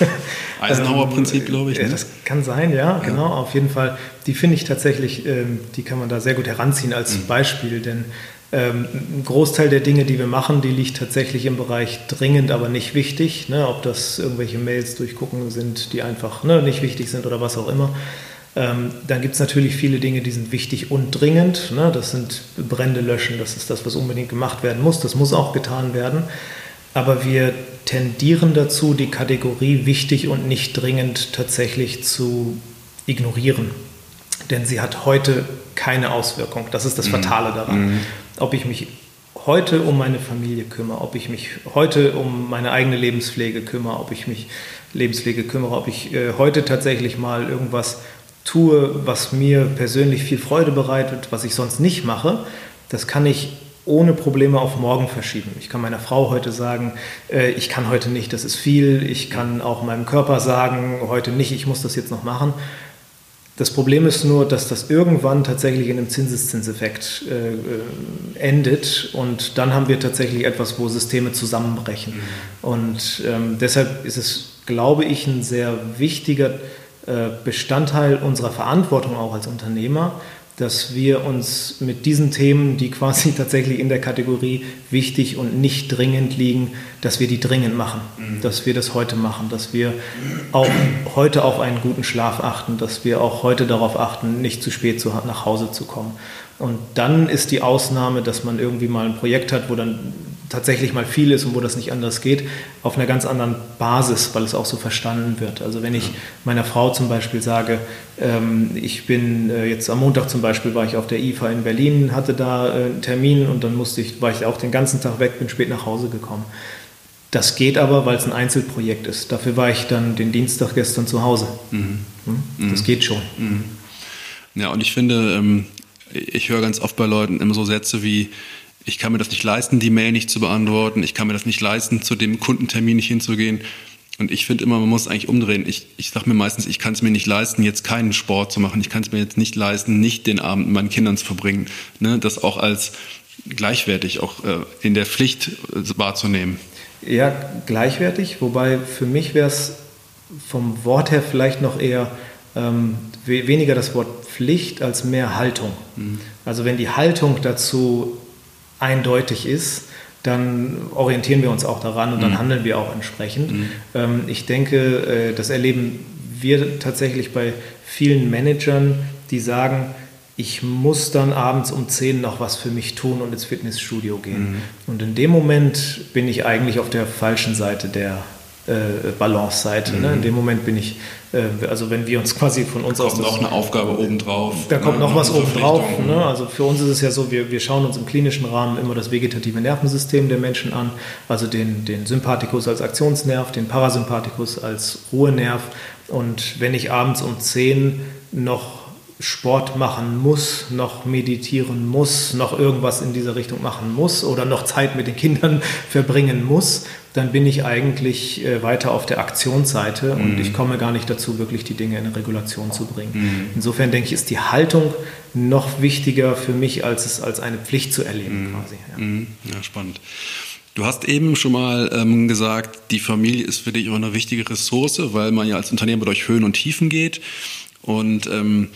Eisenhower-Prinzip, glaube ich. Ne? Das kann sein, ja, ja, genau. Auf jeden Fall. Die finde ich tatsächlich, ähm, die kann man da sehr gut heranziehen als mhm. Beispiel, denn ähm, ein Großteil der Dinge, die wir machen, die liegt tatsächlich im Bereich dringend, aber nicht wichtig. Ne? Ob das irgendwelche Mails durchgucken sind, die einfach ne, nicht wichtig sind oder was auch immer. Ähm, dann gibt es natürlich viele Dinge, die sind wichtig und dringend. Ne? Das sind Brände löschen, das ist das, was unbedingt gemacht werden muss. Das muss auch getan werden. Aber wir tendieren dazu, die Kategorie wichtig und nicht dringend tatsächlich zu ignorieren. Denn sie hat heute keine Auswirkung. Das ist das mhm. Fatale daran. Mhm. Ob ich mich heute um meine Familie kümmere, ob ich mich heute um meine eigene Lebenspflege kümmere, ob ich mich Lebenspflege kümmere, ob ich äh, heute tatsächlich mal irgendwas tue, was mir persönlich viel Freude bereitet, was ich sonst nicht mache, das kann ich ohne Probleme auf morgen verschieben. Ich kann meiner Frau heute sagen, äh, ich kann heute nicht, das ist viel. Ich kann auch meinem Körper sagen, heute nicht, ich muss das jetzt noch machen. Das Problem ist nur, dass das irgendwann tatsächlich in einem Zinseszinseffekt äh, endet und dann haben wir tatsächlich etwas, wo Systeme zusammenbrechen. Mhm. Und ähm, deshalb ist es, glaube ich, ein sehr wichtiger äh, Bestandteil unserer Verantwortung auch als Unternehmer, dass wir uns mit diesen Themen, die quasi tatsächlich in der Kategorie wichtig und nicht dringend liegen, dass wir die dringend machen, mhm. dass wir das heute machen, dass wir auch heute auf einen guten Schlaf achten, dass wir auch heute darauf achten, nicht zu spät zu, nach Hause zu kommen. Und dann ist die Ausnahme, dass man irgendwie mal ein Projekt hat, wo dann tatsächlich mal viel ist und wo das nicht anders geht, auf einer ganz anderen Basis, weil es auch so verstanden wird. Also wenn ich meiner Frau zum Beispiel sage, ähm, ich bin äh, jetzt am Montag zum Beispiel war ich auf der IFA in Berlin, hatte da äh, einen Termin und dann musste ich, war ich auch den ganzen Tag weg, bin spät nach Hause gekommen. Das geht aber, weil es ein Einzelprojekt ist. Dafür war ich dann den Dienstag gestern zu Hause. Mhm. Hm? Das mhm. geht schon. Mhm. Ja, und ich finde, ähm, ich höre ganz oft bei Leuten immer so Sätze wie, ich kann mir das nicht leisten, die Mail nicht zu beantworten, ich kann mir das nicht leisten, zu dem Kundentermin nicht hinzugehen. Und ich finde immer, man muss eigentlich umdrehen. Ich, ich sage mir meistens, ich kann es mir nicht leisten, jetzt keinen Sport zu machen. Ich kann es mir jetzt nicht leisten, nicht den Abend mit meinen Kindern zu verbringen. Ne? Das auch als gleichwertig, auch äh, in der Pflicht äh, wahrzunehmen. Ja, gleichwertig. Wobei für mich wäre es vom Wort her vielleicht noch eher ähm, weniger das Wort Pflicht als mehr Haltung. Mhm. Also wenn die Haltung dazu eindeutig ist, dann orientieren wir uns auch daran und dann mhm. handeln wir auch entsprechend. Mhm. Ähm, ich denke, äh, das erleben wir tatsächlich bei vielen Managern, die sagen, ich muss dann abends um 10 noch was für mich tun und ins Fitnessstudio gehen. Mhm. Und in dem Moment bin ich eigentlich auf der falschen Seite der, äh, Balance-Seite. Mhm. Ne? In dem Moment bin ich, äh, also wenn wir uns quasi von uns da aus. noch eine Aufgabe obendrauf. Da kommt ne? noch, noch was obendrauf. Ne? Also für uns ist es ja so, wir, wir schauen uns im klinischen Rahmen immer das vegetative Nervensystem der Menschen an, also den, den Sympathikus als Aktionsnerv, den Parasympathikus als Ruhenerv. Und wenn ich abends um 10 noch Sport machen muss, noch meditieren muss, noch irgendwas in dieser Richtung machen muss oder noch Zeit mit den Kindern verbringen muss, dann bin ich eigentlich äh, weiter auf der Aktionsseite mhm. und ich komme gar nicht dazu, wirklich die Dinge in eine Regulation zu bringen. Mhm. Insofern denke ich, ist die Haltung noch wichtiger für mich, als es als eine Pflicht zu erleben mhm. quasi. Ja. Mhm. ja. spannend. Du hast eben schon mal ähm, gesagt, die Familie ist für dich auch eine wichtige Ressource, weil man ja als Unternehmer durch Höhen und Tiefen geht. Und ähm,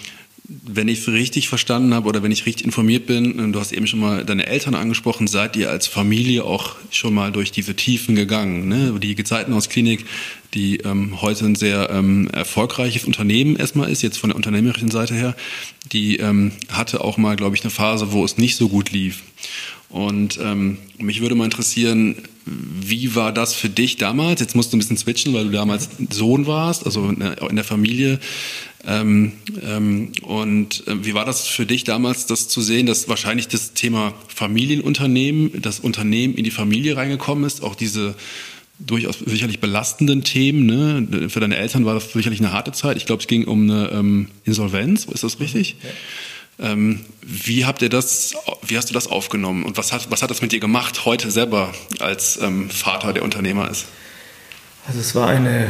wenn ich es richtig verstanden habe oder wenn ich richtig informiert bin, du hast eben schon mal deine Eltern angesprochen, seid ihr als Familie auch schon mal durch diese Tiefen gegangen. Ne? Die Gezeitenhausklinik, die ähm, heute ein sehr ähm, erfolgreiches Unternehmen erstmal ist, jetzt von der unternehmerischen Seite her, die ähm, hatte auch mal, glaube ich, eine Phase, wo es nicht so gut lief. Und ähm, mich würde mal interessieren, wie war das für dich damals? Jetzt musst du ein bisschen switchen, weil du damals Sohn warst, also in der Familie. Ähm, ähm, und äh, wie war das für dich damals, das zu sehen, dass wahrscheinlich das Thema Familienunternehmen, das Unternehmen in die Familie reingekommen ist, auch diese durchaus sicherlich belastenden Themen. Ne? Für deine Eltern war das sicherlich eine harte Zeit. Ich glaube, es ging um eine ähm, Insolvenz, ist das richtig? Ja. Ähm, wie habt ihr das, wie hast du das aufgenommen und was hat, was hat das mit dir gemacht heute selber als ähm, Vater, der Unternehmer ist? Also es war eine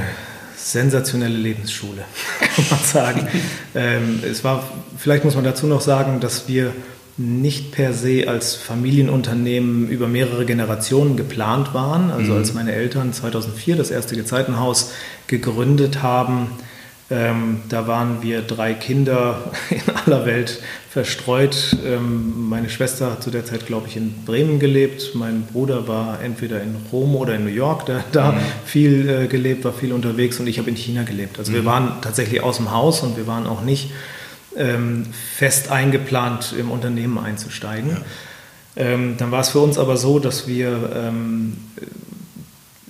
sensationelle Lebensschule, kann man sagen. ähm, es war, vielleicht muss man dazu noch sagen, dass wir nicht per se als Familienunternehmen über mehrere Generationen geplant waren. Also mhm. als meine Eltern 2004 das erste Gezeitenhaus gegründet haben, ähm, da waren wir drei Kinder in aller Welt verstreut. Ähm, meine Schwester hat zu der Zeit, glaube ich, in Bremen gelebt. Mein Bruder war entweder in Rom oder in New York, da, da mhm. viel äh, gelebt, war viel unterwegs und ich habe in China gelebt. Also mhm. wir waren tatsächlich aus dem Haus und wir waren auch nicht ähm, fest eingeplant, im Unternehmen einzusteigen. Ja. Ähm, dann war es für uns aber so, dass wir ähm,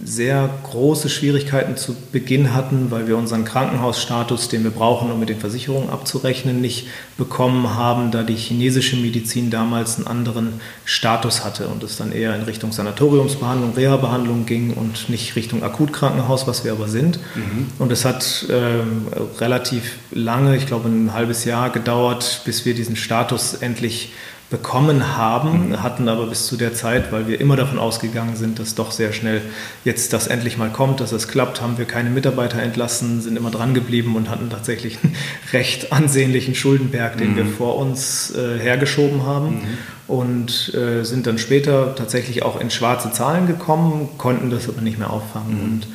sehr große Schwierigkeiten zu Beginn hatten, weil wir unseren Krankenhausstatus, den wir brauchen, um mit den Versicherungen abzurechnen, nicht bekommen haben, da die chinesische Medizin damals einen anderen Status hatte und es dann eher in Richtung Sanatoriumsbehandlung, Reha-Behandlung ging und nicht Richtung Akutkrankenhaus, was wir aber sind. Mhm. Und es hat ähm, relativ lange, ich glaube ein halbes Jahr gedauert, bis wir diesen Status endlich bekommen haben, mhm. hatten aber bis zu der Zeit, weil wir immer davon ausgegangen sind, dass doch sehr schnell jetzt das endlich mal kommt, dass es klappt, haben wir keine Mitarbeiter entlassen, sind immer dran geblieben und hatten tatsächlich einen recht ansehnlichen Schuldenberg, den mhm. wir vor uns äh, hergeschoben haben mhm. und äh, sind dann später tatsächlich auch in schwarze Zahlen gekommen, konnten das aber nicht mehr auffangen. Mhm. Und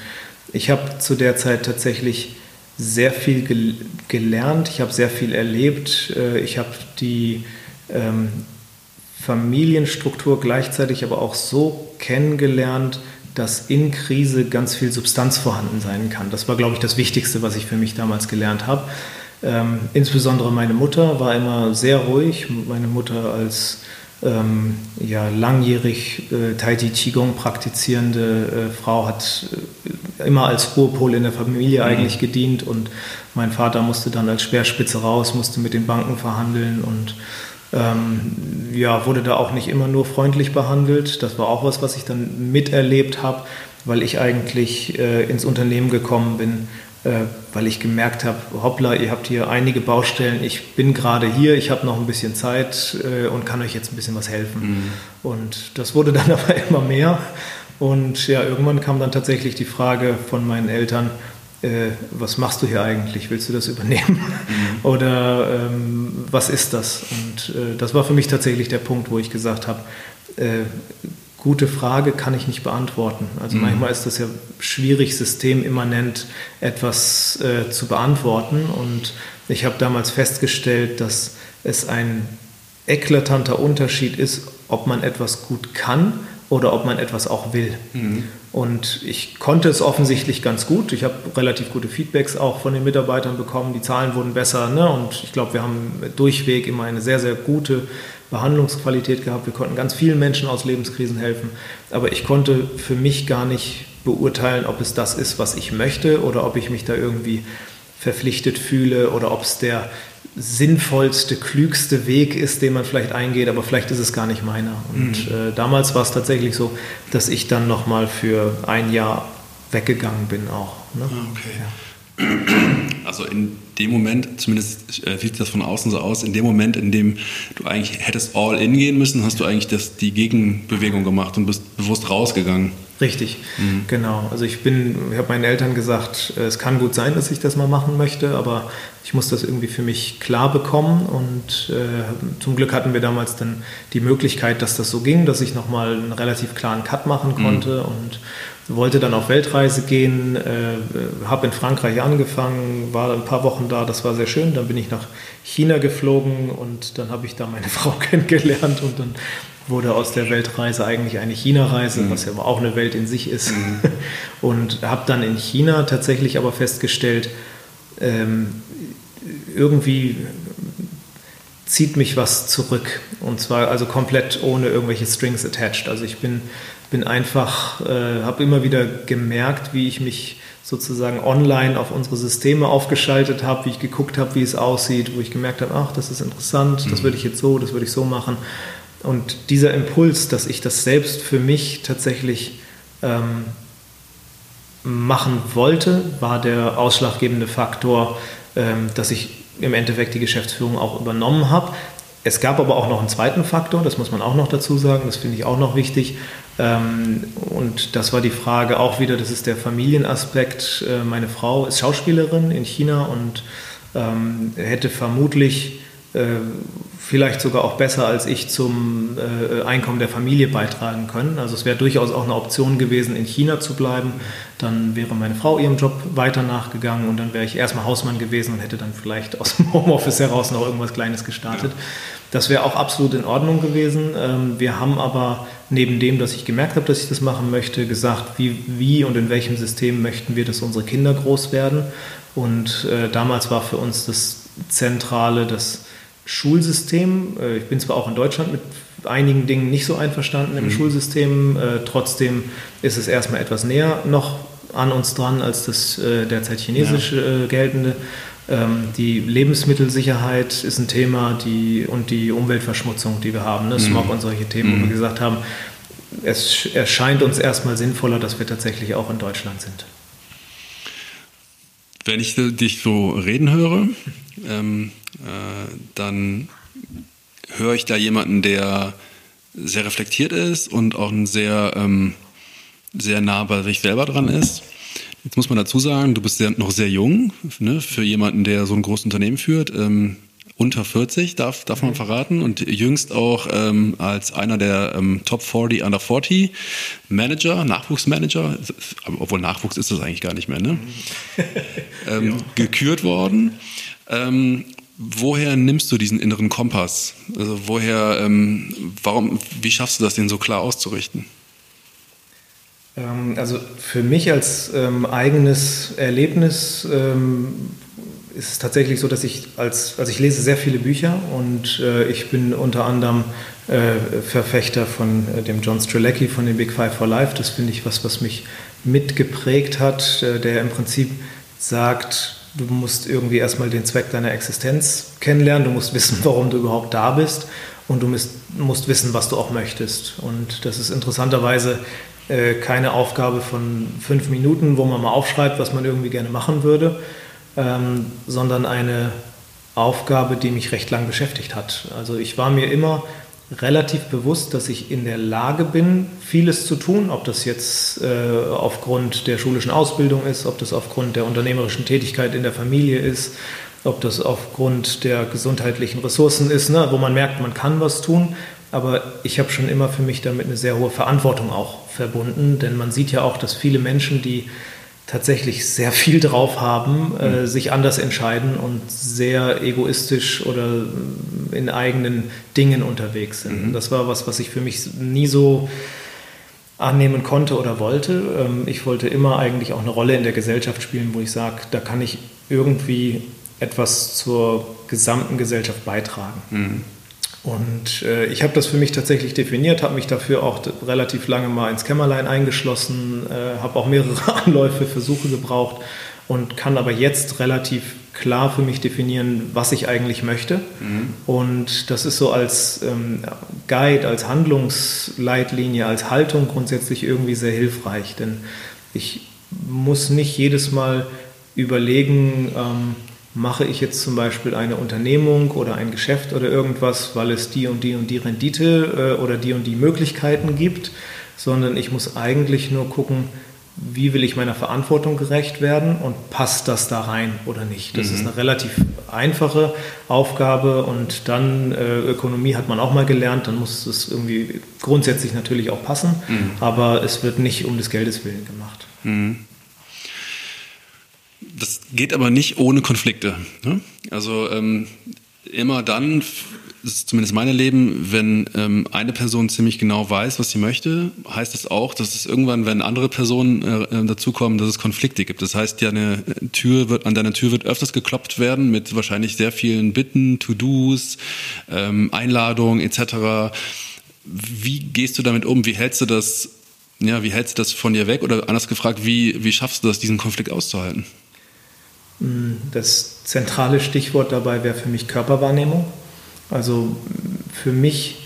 ich habe zu der Zeit tatsächlich sehr viel gel gelernt, ich habe sehr viel erlebt, äh, ich habe die ähm, Familienstruktur gleichzeitig aber auch so kennengelernt, dass in Krise ganz viel Substanz vorhanden sein kann. Das war, glaube ich, das Wichtigste, was ich für mich damals gelernt habe. Ähm, insbesondere meine Mutter war immer sehr ruhig. Meine Mutter als ähm, ja, langjährig äh, Tai Chi Qigong praktizierende äh, Frau hat äh, immer als Ruhepol in der Familie mhm. eigentlich gedient und mein Vater musste dann als Speerspitze raus, musste mit den Banken verhandeln und ähm, ja, wurde da auch nicht immer nur freundlich behandelt. Das war auch was, was ich dann miterlebt habe, weil ich eigentlich äh, ins Unternehmen gekommen bin, äh, weil ich gemerkt habe, hoppla, ihr habt hier einige Baustellen, ich bin gerade hier, ich habe noch ein bisschen Zeit äh, und kann euch jetzt ein bisschen was helfen. Mhm. Und das wurde dann aber immer mehr. Und ja, irgendwann kam dann tatsächlich die Frage von meinen Eltern, äh, was machst du hier eigentlich? Willst du das übernehmen? Mhm. Oder ähm, was ist das? Und äh, das war für mich tatsächlich der Punkt, wo ich gesagt habe, äh, gute Frage kann ich nicht beantworten. Also mhm. manchmal ist das ja schwierig, systemimmanent etwas äh, zu beantworten. Und ich habe damals festgestellt, dass es ein eklatanter Unterschied ist, ob man etwas gut kann oder ob man etwas auch will. Mhm. Und ich konnte es offensichtlich ganz gut. Ich habe relativ gute Feedbacks auch von den Mitarbeitern bekommen. Die Zahlen wurden besser. Ne? Und ich glaube, wir haben durchweg immer eine sehr, sehr gute Behandlungsqualität gehabt. Wir konnten ganz vielen Menschen aus Lebenskrisen helfen. Aber ich konnte für mich gar nicht beurteilen, ob es das ist, was ich möchte oder ob ich mich da irgendwie verpflichtet fühle oder ob es der sinnvollste, klügste Weg ist, den man vielleicht eingeht, aber vielleicht ist es gar nicht meiner. Und mhm. äh, damals war es tatsächlich so, dass ich dann nochmal für ein Jahr weggegangen bin auch. Ne? Ah, okay. Ja. Also in dem Moment, zumindest äh, sieht das von außen so aus, in dem Moment, in dem du eigentlich hättest all in gehen müssen, hast du eigentlich das, die Gegenbewegung gemacht und bist bewusst rausgegangen. Richtig, mhm. genau. Also ich bin, ich habe meinen Eltern gesagt, äh, es kann gut sein, dass ich das mal machen möchte, aber ich muss das irgendwie für mich klar bekommen und äh, zum Glück hatten wir damals dann die Möglichkeit, dass das so ging, dass ich nochmal einen relativ klaren Cut machen mhm. konnte mhm. und wollte dann auf Weltreise gehen, äh, habe in Frankreich angefangen, war ein paar Wochen da, das war sehr schön. Dann bin ich nach China geflogen und dann habe ich da meine Frau kennengelernt und dann wurde aus der Weltreise eigentlich eine China-Reise, mhm. was ja auch eine Welt in sich ist. Mhm. Und habe dann in China tatsächlich aber festgestellt, ähm, irgendwie zieht mich was zurück. Und zwar also komplett ohne irgendwelche Strings attached. Also ich bin, bin einfach, äh, habe immer wieder gemerkt, wie ich mich sozusagen online auf unsere Systeme aufgeschaltet habe, wie ich geguckt habe, wie es aussieht, wo ich gemerkt habe, ach, das ist interessant, das mhm. würde ich jetzt so, das würde ich so machen. Und dieser Impuls, dass ich das selbst für mich tatsächlich ähm, machen wollte, war der ausschlaggebende Faktor, ähm, dass ich im Endeffekt die Geschäftsführung auch übernommen habe. Es gab aber auch noch einen zweiten Faktor, das muss man auch noch dazu sagen, das finde ich auch noch wichtig. Ähm, und das war die Frage auch wieder, das ist der Familienaspekt. Äh, meine Frau ist Schauspielerin in China und ähm, hätte vermutlich vielleicht sogar auch besser als ich zum äh, Einkommen der Familie beitragen können. Also es wäre durchaus auch eine Option gewesen, in China zu bleiben. Dann wäre meine Frau ihrem Job weiter nachgegangen und dann wäre ich erstmal Hausmann gewesen und hätte dann vielleicht aus dem Homeoffice heraus noch irgendwas Kleines gestartet. Das wäre auch absolut in Ordnung gewesen. Ähm, wir haben aber neben dem, dass ich gemerkt habe, dass ich das machen möchte, gesagt, wie, wie und in welchem System möchten wir, dass unsere Kinder groß werden. Und äh, damals war für uns das Zentrale, dass Schulsystem. Äh, ich bin zwar auch in Deutschland mit einigen Dingen nicht so einverstanden im mhm. Schulsystem, äh, trotzdem ist es erstmal etwas näher noch an uns dran als das äh, derzeit chinesisch ja. geltende. Ähm, die Lebensmittelsicherheit ist ein Thema die, und die Umweltverschmutzung, die wir haben, ne? Smog mhm. und solche Themen, mhm. wo wir mhm. gesagt haben, es erscheint uns erstmal sinnvoller, dass wir tatsächlich auch in Deutschland sind. Wenn ich dich so reden höre, ähm, äh, dann höre ich da jemanden, der sehr reflektiert ist und auch ein sehr, ähm, sehr nah bei sich selber dran ist. Jetzt muss man dazu sagen, du bist sehr, noch sehr jung ne, für jemanden, der so ein großes Unternehmen führt. Ähm, unter 40, darf, darf man mhm. verraten. Und jüngst auch ähm, als einer der ähm, Top 40, Under 40 Manager, Nachwuchsmanager, obwohl Nachwuchs ist das eigentlich gar nicht mehr, ne? ähm, ja. gekürt worden. Ähm, woher nimmst du diesen inneren Kompass? Also woher, ähm, warum, wie schaffst du das, den so klar auszurichten? Ähm, also für mich als eigenes Erlebnis ist es tatsächlich so, dass ich als, also ich lese sehr viele Bücher und äh, ich bin unter anderem äh, Verfechter von äh, dem John Strelecki von den Big Five for Life. Das finde ich was, was mich mitgeprägt hat, äh, der im Prinzip sagt, du musst irgendwie erstmal den Zweck deiner Existenz kennenlernen, du musst wissen, warum du überhaupt da bist und du musst, musst wissen, was du auch möchtest. Und das ist interessanterweise äh, keine Aufgabe von fünf Minuten, wo man mal aufschreibt, was man irgendwie gerne machen würde, ähm, sondern eine Aufgabe, die mich recht lang beschäftigt hat. Also ich war mir immer relativ bewusst, dass ich in der Lage bin, vieles zu tun, ob das jetzt äh, aufgrund der schulischen Ausbildung ist, ob das aufgrund der unternehmerischen Tätigkeit in der Familie ist, ob das aufgrund der gesundheitlichen Ressourcen ist, ne, wo man merkt, man kann was tun. Aber ich habe schon immer für mich damit eine sehr hohe Verantwortung auch verbunden, denn man sieht ja auch, dass viele Menschen, die tatsächlich sehr viel drauf haben, äh, mhm. sich anders entscheiden und sehr egoistisch oder in eigenen Dingen unterwegs sind. Mhm. Das war was, was ich für mich nie so annehmen konnte oder wollte. Ähm, ich wollte immer eigentlich auch eine Rolle in der Gesellschaft spielen, wo ich sage, da kann ich irgendwie etwas zur gesamten Gesellschaft beitragen. Mhm. Und äh, ich habe das für mich tatsächlich definiert, habe mich dafür auch relativ lange mal ins Kämmerlein eingeschlossen, äh, habe auch mehrere Anläufe, Versuche gebraucht und kann aber jetzt relativ klar für mich definieren, was ich eigentlich möchte. Mhm. Und das ist so als ähm, Guide, als Handlungsleitlinie, als Haltung grundsätzlich irgendwie sehr hilfreich, denn ich muss nicht jedes Mal überlegen, ähm, mache ich jetzt zum Beispiel eine Unternehmung oder ein Geschäft oder irgendwas, weil es die und die und die Rendite äh, oder die und die Möglichkeiten gibt, sondern ich muss eigentlich nur gucken, wie will ich meiner Verantwortung gerecht werden und passt das da rein oder nicht. Das mhm. ist eine relativ einfache Aufgabe und dann äh, Ökonomie hat man auch mal gelernt, dann muss es irgendwie grundsätzlich natürlich auch passen, mhm. aber es wird nicht um des Geldes willen gemacht. Mhm. Das geht aber nicht ohne Konflikte. Ne? Also ähm, immer dann, das ist zumindest mein Leben, wenn ähm, eine Person ziemlich genau weiß, was sie möchte, heißt das auch, dass es irgendwann, wenn andere Personen äh, äh dazukommen, dass es Konflikte gibt. Das heißt, ja, eine Tür wird, an deiner Tür wird öfters gekloppt werden mit wahrscheinlich sehr vielen Bitten, To-Dos, ähm, Einladungen etc. Wie gehst du damit um? Wie hältst du das, ja, wie hältst du das von dir weg? Oder anders gefragt, wie, wie schaffst du das, diesen Konflikt auszuhalten? Das zentrale Stichwort dabei wäre für mich Körperwahrnehmung. Also für mich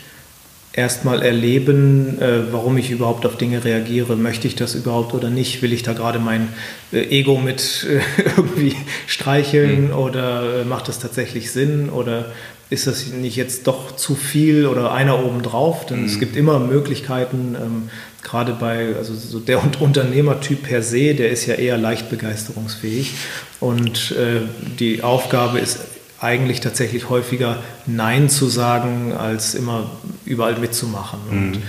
erstmal erleben, äh, warum ich überhaupt auf Dinge reagiere. Möchte ich das überhaupt oder nicht? Will ich da gerade mein äh, Ego mit äh, irgendwie streicheln mhm. oder macht das tatsächlich Sinn? Oder ist das nicht jetzt doch zu viel oder einer obendrauf? Denn mhm. es gibt immer Möglichkeiten, ähm, gerade bei, also so der Unternehmertyp per se, der ist ja eher leicht begeisterungsfähig. Und äh, die Aufgabe ist eigentlich tatsächlich häufiger Nein zu sagen, als immer überall mitzumachen. Mhm. Und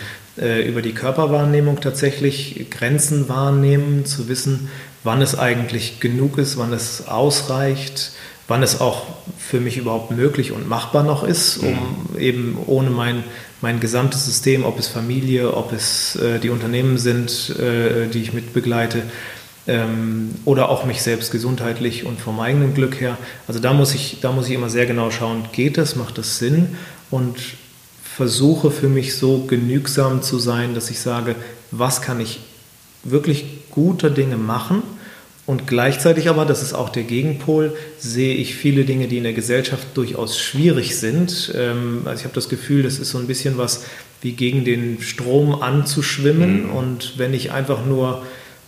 äh, über die Körperwahrnehmung tatsächlich Grenzen wahrnehmen, zu wissen, wann es eigentlich genug ist, wann es ausreicht, wann es auch für mich überhaupt möglich und machbar noch ist, um mhm. eben ohne mein, mein gesamtes System, ob es Familie, ob es äh, die Unternehmen sind, äh, die ich mit begleite, ähm, oder auch mich selbst gesundheitlich und vom eigenen Glück her. Also da muss ich, da muss ich immer sehr genau schauen, geht das, macht das Sinn und versuche für mich so genügsam zu sein, dass ich sage, was kann ich wirklich guter Dinge machen und gleichzeitig aber, das ist auch der Gegenpol, sehe ich viele Dinge, die in der Gesellschaft durchaus schwierig sind. Ähm, also ich habe das Gefühl, das ist so ein bisschen was wie gegen den Strom anzuschwimmen. Mhm. Und wenn ich einfach nur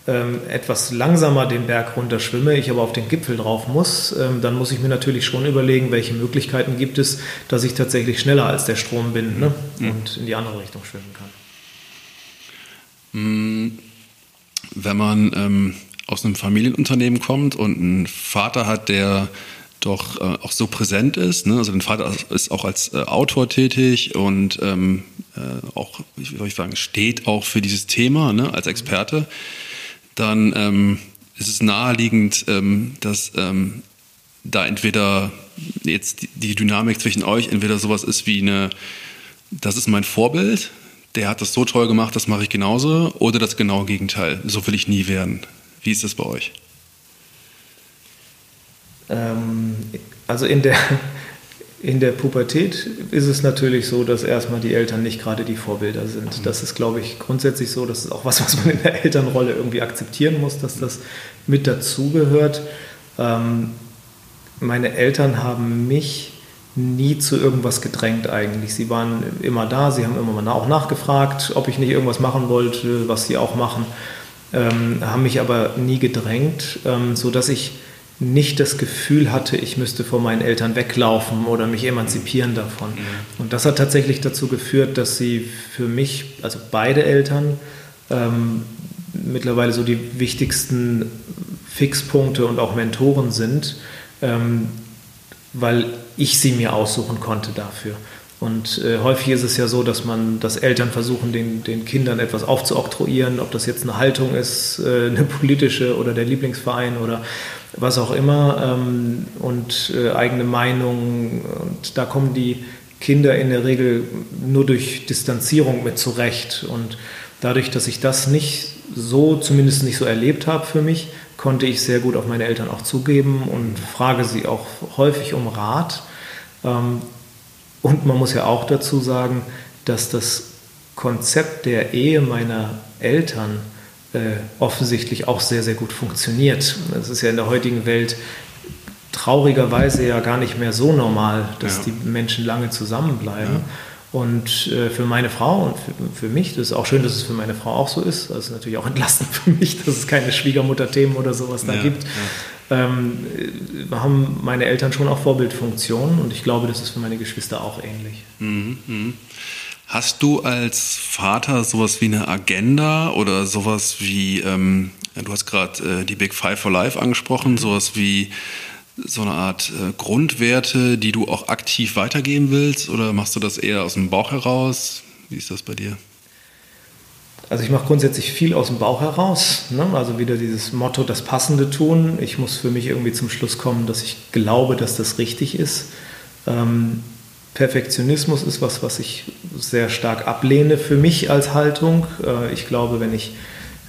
ähm, etwas langsamer den Berg runter schwimme, ich aber auf den Gipfel drauf muss, ähm, dann muss ich mir natürlich schon überlegen, welche Möglichkeiten gibt es, dass ich tatsächlich schneller als der Strom bin ne? mhm. und in die andere Richtung schwimmen kann. Mhm. Wenn man ähm aus einem Familienunternehmen kommt und einen Vater hat, der doch äh, auch so präsent ist. Ne? Also der Vater ist auch als äh, Autor tätig und ähm, äh, auch, ich sagen, steht auch für dieses Thema ne? als Experte. Dann ähm, ist es naheliegend, ähm, dass ähm, da entweder jetzt die, die Dynamik zwischen euch entweder sowas ist wie eine, das ist mein Vorbild, der hat das so toll gemacht, das mache ich genauso, oder das genaue Gegenteil, so will ich nie werden. Wie ist das bei euch? Ähm, also in der, in der Pubertät ist es natürlich so, dass erstmal die Eltern nicht gerade die Vorbilder sind. Mhm. Das ist, glaube ich, grundsätzlich so. Das ist auch was, was man in der Elternrolle irgendwie akzeptieren muss, dass das mit dazugehört. Ähm, meine Eltern haben mich nie zu irgendwas gedrängt eigentlich. Sie waren immer da, sie haben immer mal auch nachgefragt, ob ich nicht irgendwas machen wollte, was sie auch machen ähm, haben mich aber nie gedrängt, ähm, sodass ich nicht das Gefühl hatte, ich müsste vor meinen Eltern weglaufen oder mich emanzipieren davon. Mhm. Und das hat tatsächlich dazu geführt, dass sie für mich, also beide Eltern, ähm, mittlerweile so die wichtigsten Fixpunkte und auch Mentoren sind, ähm, weil ich sie mir aussuchen konnte dafür. Und äh, häufig ist es ja so, dass man, dass Eltern versuchen, den, den Kindern etwas aufzuoktroyieren, ob das jetzt eine Haltung ist, äh, eine politische oder der Lieblingsverein oder was auch immer ähm, und äh, eigene Meinungen. Und da kommen die Kinder in der Regel nur durch Distanzierung mit zurecht. Und dadurch, dass ich das nicht so, zumindest nicht so erlebt habe für mich, konnte ich sehr gut auf meine Eltern auch zugeben und frage sie auch häufig um Rat. Ähm, und man muss ja auch dazu sagen, dass das Konzept der Ehe meiner Eltern äh, offensichtlich auch sehr, sehr gut funktioniert. Das ist ja in der heutigen Welt traurigerweise ja gar nicht mehr so normal, dass ja. die Menschen lange zusammenbleiben. Ja. Und äh, für meine Frau und für, für, mich, das ist auch schön, dass es für meine Frau auch so ist. Das ist natürlich auch entlastend für mich, dass es keine Schwiegermutterthemen oder sowas da ja, gibt ähm, haben meine Eltern schon auch Vorbildfunktionen und ich glaube, das ist für meine Geschwister auch ähnlich. Mhm, mh. Hast du als Vater sowas wie eine Agenda oder sowas wie, ähm, du hast gerade äh, die Big Five for Life angesprochen, mhm. sowas wie so eine Art äh, Grundwerte, die du auch aktiv weitergeben willst oder machst du das eher aus dem Bauch heraus? Wie ist das bei dir? Also ich mache grundsätzlich viel aus dem Bauch heraus. Ne? Also wieder dieses Motto, das Passende tun. Ich muss für mich irgendwie zum Schluss kommen, dass ich glaube, dass das richtig ist. Ähm, Perfektionismus ist was, was ich sehr stark ablehne für mich als Haltung. Äh, ich glaube, wenn ich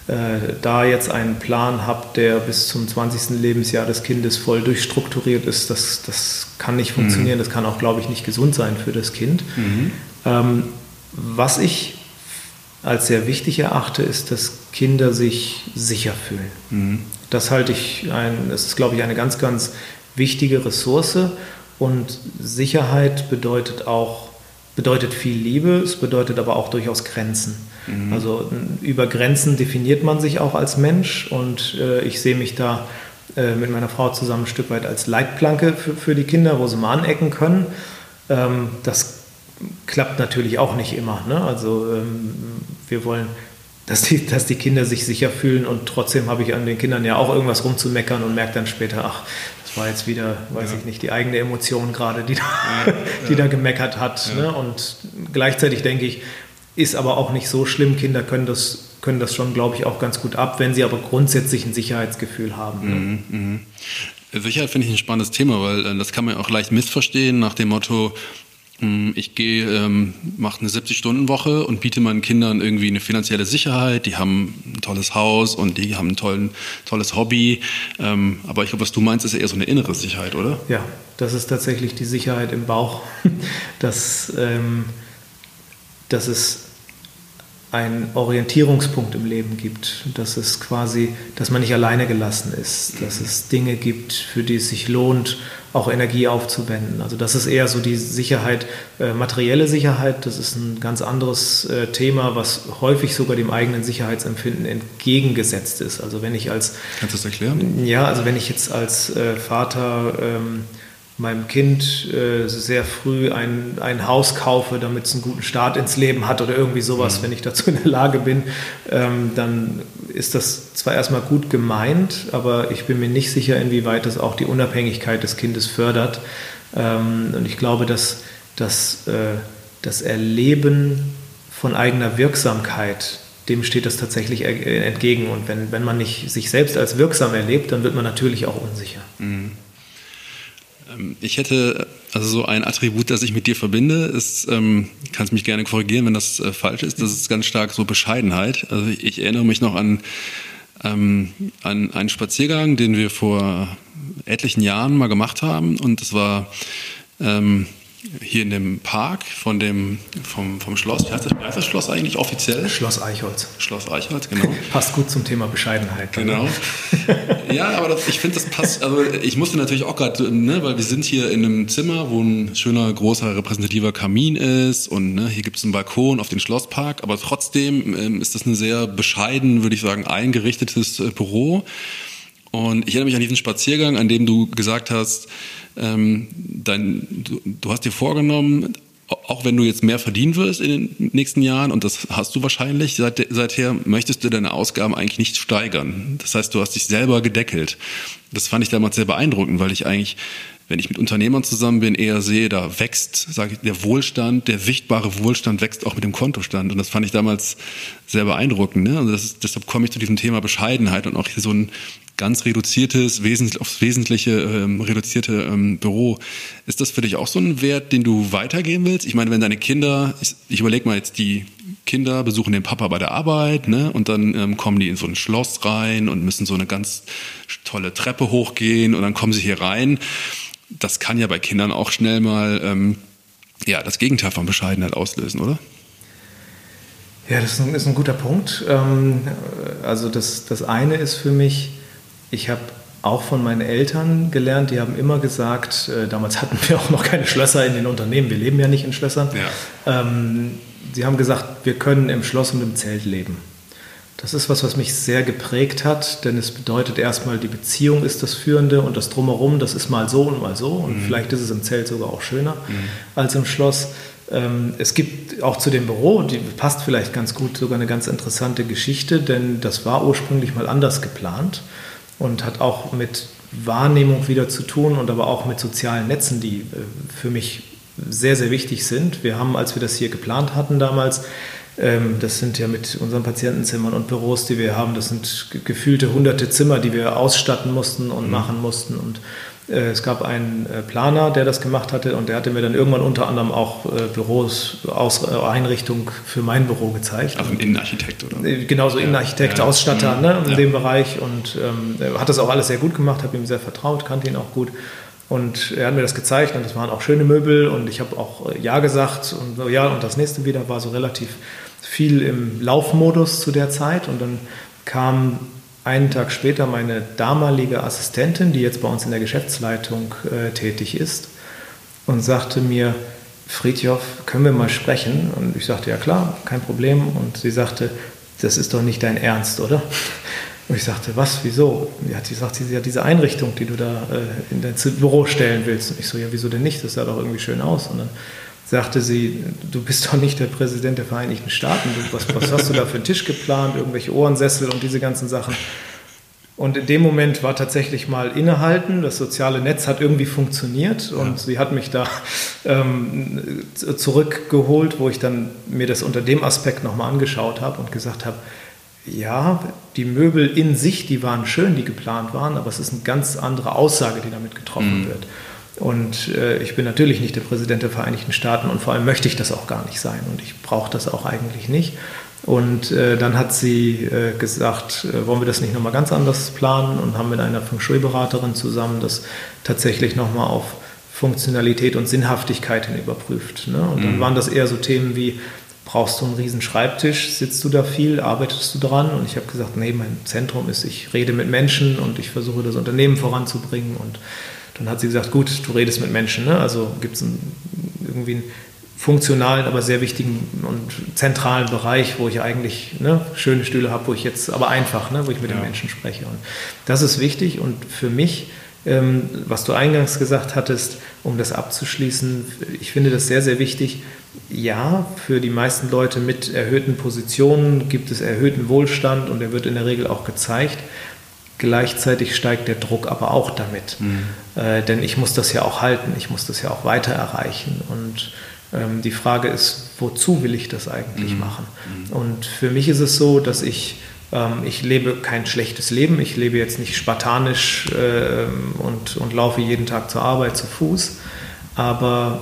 äh, da jetzt einen Plan habe, der bis zum 20. Lebensjahr des Kindes voll durchstrukturiert ist, das, das kann nicht funktionieren. Mhm. Das kann auch, glaube ich, nicht gesund sein für das Kind. Mhm. Ähm, was ich als sehr wichtig erachte, ist, dass Kinder sich sicher fühlen. Mhm. Das halte ich, ein, das ist, glaube ich, eine ganz, ganz wichtige Ressource. Und Sicherheit bedeutet auch, bedeutet viel Liebe, es bedeutet aber auch durchaus Grenzen. Mhm. Also über Grenzen definiert man sich auch als Mensch und äh, ich sehe mich da äh, mit meiner Frau zusammen ein Stück weit als Leitplanke für, für die Kinder, wo sie mal anecken können. Ähm, das klappt natürlich auch nicht immer. Ne? Also ähm, wir wollen, dass die, dass die Kinder sich sicher fühlen und trotzdem habe ich an den Kindern ja auch irgendwas rumzumeckern und merke dann später, ach, das war jetzt wieder, weiß ja. ich nicht, die eigene Emotion gerade, die, da, ja, die da gemeckert hat. Ne? Und gleichzeitig denke ich, ist aber auch nicht so schlimm. Kinder können das, können das schon, glaube ich, auch ganz gut ab, wenn sie aber grundsätzlich ein Sicherheitsgefühl haben. Ne? Mhm, mhm. Sicherheit finde ich ein spannendes Thema, weil äh, das kann man auch leicht missverstehen nach dem Motto, ich gehe, ähm, mache eine 70-Stunden-Woche und biete meinen Kindern irgendwie eine finanzielle Sicherheit. Die haben ein tolles Haus und die haben ein tollen, tolles Hobby. Ähm, aber ich glaube, was du meinst, ist eher so eine innere Sicherheit, oder? Ja, das ist tatsächlich die Sicherheit im Bauch, dass, ähm, dass es einen Orientierungspunkt im Leben gibt, dass es quasi, dass man nicht alleine gelassen ist, dass es Dinge gibt, für die es sich lohnt, auch Energie aufzuwenden. Also das ist eher so die Sicherheit, äh, materielle Sicherheit. Das ist ein ganz anderes äh, Thema, was häufig sogar dem eigenen Sicherheitsempfinden entgegengesetzt ist. Also wenn ich als kannst du das erklären? Ja, also wenn ich jetzt als äh, Vater ähm, meinem Kind äh, sehr früh ein, ein Haus kaufe, damit es einen guten Start ins Leben hat oder irgendwie sowas, mhm. wenn ich dazu in der Lage bin, ähm, dann ist das zwar erstmal gut gemeint, aber ich bin mir nicht sicher, inwieweit das auch die Unabhängigkeit des Kindes fördert. Ähm, und ich glaube, dass, dass äh, das Erleben von eigener Wirksamkeit, dem steht das tatsächlich entgegen. Und wenn, wenn man nicht sich selbst als wirksam erlebt, dann wird man natürlich auch unsicher. Mhm. Ähm, ich hätte also so ein Attribut, das ich mit dir verbinde, ist, ähm, kannst mich gerne korrigieren, wenn das äh, falsch ist, das ist ganz stark so Bescheidenheit. Also ich, ich erinnere mich noch an, ähm, an einen Spaziergang, den wir vor etlichen Jahren mal gemacht haben und das war ähm, hier in dem Park von dem, vom, vom Schloss. Wie heißt, das, wie heißt das Schloss eigentlich offiziell? Schloss Eichholz. Schloss Eichholz, genau. passt gut zum Thema Bescheidenheit. Genau. ja, aber das, ich finde, das passt. Also ich musste natürlich auch gerade, ne, weil wir sind hier in einem Zimmer, wo ein schöner, großer, repräsentativer Kamin ist und ne, hier gibt es einen Balkon auf den Schlosspark, aber trotzdem ähm, ist das ein sehr bescheiden, würde ich sagen, eingerichtetes äh, Büro. Und ich erinnere mich an diesen Spaziergang, an dem du gesagt hast, ähm, dein, du, du hast dir vorgenommen, auch wenn du jetzt mehr verdienen wirst in den nächsten Jahren, und das hast du wahrscheinlich, seit, seither möchtest du deine Ausgaben eigentlich nicht steigern. Das heißt, du hast dich selber gedeckelt. Das fand ich damals sehr beeindruckend, weil ich eigentlich, wenn ich mit Unternehmern zusammen bin, eher sehe, da wächst, sage ich, der Wohlstand, der sichtbare Wohlstand wächst auch mit dem Kontostand. Und das fand ich damals sehr beeindruckend. Ne? Also das, deshalb komme ich zu diesem Thema Bescheidenheit und auch hier so ein ganz reduziertes, wesentlich, aufs Wesentliche ähm, reduzierte ähm, Büro. Ist das für dich auch so ein Wert, den du weitergehen willst? Ich meine, wenn deine Kinder, ich, ich überlege mal jetzt, die Kinder besuchen den Papa bei der Arbeit, ne? Und dann ähm, kommen die in so ein Schloss rein und müssen so eine ganz tolle Treppe hochgehen und dann kommen sie hier rein. Das kann ja bei Kindern auch schnell mal ähm, ja, das Gegenteil von Bescheidenheit auslösen, oder? Ja, das ist ein, ist ein guter Punkt. Ähm, also das, das eine ist für mich, ich habe auch von meinen Eltern gelernt, die haben immer gesagt, äh, damals hatten wir auch noch keine Schlösser in den Unternehmen, wir leben ja nicht in Schlössern. Ja. Ähm, sie haben gesagt, wir können im Schloss und im Zelt leben. Das ist was, was mich sehr geprägt hat, denn es bedeutet erstmal, die Beziehung ist das Führende und das Drumherum, das ist mal so und mal so und mhm. vielleicht ist es im Zelt sogar auch schöner mhm. als im Schloss. Ähm, es gibt auch zu dem Büro, die passt vielleicht ganz gut, sogar eine ganz interessante Geschichte, denn das war ursprünglich mal anders geplant und hat auch mit Wahrnehmung wieder zu tun und aber auch mit sozialen Netzen, die äh, für mich sehr, sehr wichtig sind. Wir haben, als wir das hier geplant hatten damals, ähm, das sind ja mit unseren Patientenzimmern und Büros, die wir haben, das sind gefühlte hunderte Zimmer, die wir ausstatten mussten und mhm. machen mussten. Und es gab einen äh, Planer, der das gemacht hatte und der hatte mir dann irgendwann unter anderem auch äh, Büros, Aus, Einrichtung für mein Büro gezeigt. Also ein Innenarchitekt, oder? Genauso ja. Innenarchitekt, ja. Ausstatter mhm. ne, in ja. dem Bereich und ähm, hat das auch alles sehr gut gemacht, habe ihm sehr vertraut, kannte ihn auch gut. Und er hat mir das gezeigt und das waren auch schöne Möbel und ich habe auch Ja gesagt und so, ja, und das nächste wieder war so relativ viel im Laufmodus zu der Zeit und dann kam einen Tag später meine damalige Assistentin, die jetzt bei uns in der Geschäftsleitung äh, tätig ist, und sagte mir, Friedhoff, können wir mal sprechen? Und ich sagte, ja klar, kein Problem. Und sie sagte, das ist doch nicht dein Ernst, oder? Und ich sagte, was, wieso? Ja, sie sagt, sie hat diese Einrichtung, die du da äh, in dein Büro stellen willst. Und ich so, ja, wieso denn nicht? Das sah doch irgendwie schön aus. Und dann sagte sie, du bist doch nicht der Präsident der Vereinigten Staaten, was, was hast du da für einen Tisch geplant, irgendwelche Ohrensessel und diese ganzen Sachen. Und in dem Moment war tatsächlich mal innehalten. Das soziale Netz hat irgendwie funktioniert und ja. sie hat mich da ähm, zurückgeholt, wo ich dann mir das unter dem Aspekt nochmal angeschaut habe und gesagt habe, ja, die Möbel in sich, die waren schön, die geplant waren, aber es ist eine ganz andere Aussage, die damit getroffen mhm. wird. Und äh, ich bin natürlich nicht der Präsident der Vereinigten Staaten und vor allem möchte ich das auch gar nicht sein und ich brauche das auch eigentlich nicht. Und äh, dann hat sie äh, gesagt, äh, wollen wir das nicht nochmal ganz anders planen und haben mit einer Feng Shui-Beraterin zusammen das tatsächlich nochmal auf Funktionalität und Sinnhaftigkeit hin überprüft. Ne? Und dann mhm. waren das eher so Themen wie, brauchst du einen riesen Schreibtisch, sitzt du da viel, arbeitest du dran? Und ich habe gesagt, nee, mein Zentrum ist, ich rede mit Menschen und ich versuche das Unternehmen voranzubringen. Und dann hat sie gesagt, gut, du redest mit Menschen, ne? also gibt es irgendwie einen funktionalen, aber sehr wichtigen und zentralen Bereich, wo ich eigentlich ne, schöne Stühle habe, wo ich jetzt, aber einfach, ne, wo ich mit ja. den Menschen spreche. Und das ist wichtig und für mich, ähm, was du eingangs gesagt hattest, um das abzuschließen, ich finde das sehr, sehr wichtig. Ja, für die meisten Leute mit erhöhten Positionen gibt es erhöhten Wohlstand und der wird in der Regel auch gezeigt. Gleichzeitig steigt der Druck aber auch damit. Mhm. Äh, denn ich muss das ja auch halten, ich muss das ja auch weiter erreichen. Und ähm, die Frage ist, wozu will ich das eigentlich mhm. machen? Mhm. Und für mich ist es so, dass ich, ähm, ich lebe kein schlechtes Leben. Ich lebe jetzt nicht spartanisch äh, und, und laufe jeden Tag zur Arbeit zu Fuß. Aber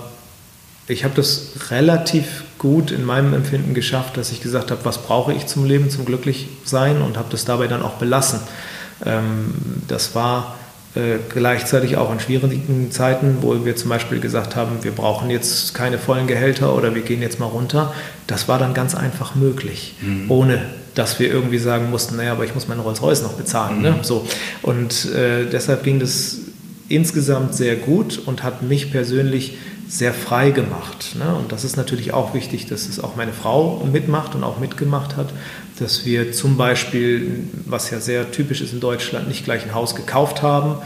ich habe das relativ gut in meinem Empfinden geschafft, dass ich gesagt habe, was brauche ich zum Leben, zum Glücklichsein und habe das dabei dann auch belassen. Ähm, das war äh, gleichzeitig auch in schwierigen Zeiten, wo wir zum Beispiel gesagt haben, wir brauchen jetzt keine vollen Gehälter oder wir gehen jetzt mal runter, das war dann ganz einfach möglich, mhm. ohne dass wir irgendwie sagen mussten, naja, aber ich muss meine Rolls-Royce noch bezahlen. Ne? Mhm. Ne? So. Und äh, deshalb ging das insgesamt sehr gut und hat mich persönlich sehr frei gemacht. Ne? Und das ist natürlich auch wichtig, dass es auch meine Frau mitmacht und auch mitgemacht hat, dass wir zum Beispiel, was ja sehr typisch ist in Deutschland, nicht gleich ein Haus gekauft haben,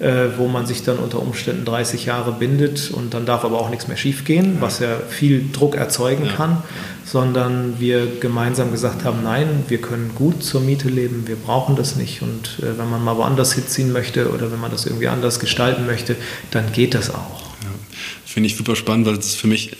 äh, wo man sich dann unter Umständen 30 Jahre bindet und dann darf aber auch nichts mehr schiefgehen, ja. was ja viel Druck erzeugen ja. kann, sondern wir gemeinsam gesagt haben, nein, wir können gut zur Miete leben, wir brauchen das nicht und äh, wenn man mal woanders hinziehen möchte oder wenn man das irgendwie anders gestalten möchte, dann geht das auch. Finde ich super spannend, weil es für mich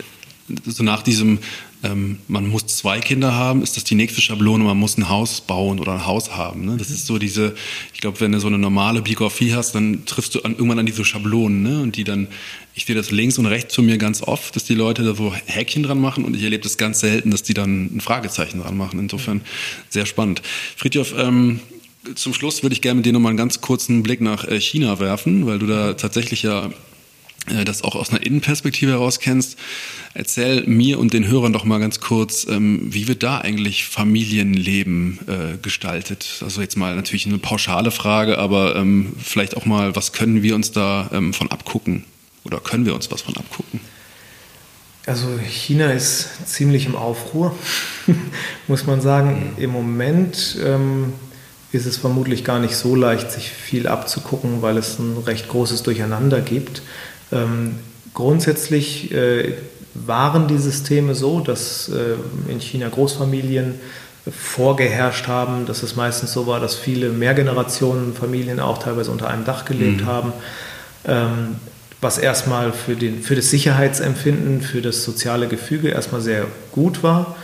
so nach diesem ähm, man muss zwei Kinder haben, ist das die nächste Schablone, man muss ein Haus bauen oder ein Haus haben. Ne? Das ist so diese, ich glaube, wenn du so eine normale Biografie hast, dann triffst du an, irgendwann an diese Schablonen ne? und die dann, ich sehe das links und rechts von mir ganz oft, dass die Leute da so Häkchen dran machen und ich erlebe das ganz selten, dass die dann ein Fragezeichen dran machen. Insofern sehr spannend. Friedhof, ähm, zum Schluss würde ich gerne mit dir nochmal einen ganz kurzen Blick nach äh, China werfen, weil du da tatsächlich ja das auch aus einer Innenperspektive heraus kennst. Erzähl mir und den Hörern doch mal ganz kurz, ähm, wie wird da eigentlich Familienleben äh, gestaltet? Also jetzt mal natürlich eine pauschale Frage, aber ähm, vielleicht auch mal, was können wir uns da ähm, von abgucken? Oder können wir uns was von abgucken? Also China ist ziemlich im Aufruhr, muss man sagen. Mhm. Im Moment ähm, ist es vermutlich gar nicht so leicht, sich viel abzugucken, weil es ein recht großes Durcheinander gibt. Ähm, grundsätzlich äh, waren die Systeme so, dass äh, in China Großfamilien vorgeherrscht haben, dass es meistens so war, dass viele Mehrgenerationenfamilien auch teilweise unter einem Dach gelebt mhm. haben, ähm, was erstmal für, den, für das Sicherheitsempfinden, für das soziale Gefüge erstmal sehr gut war.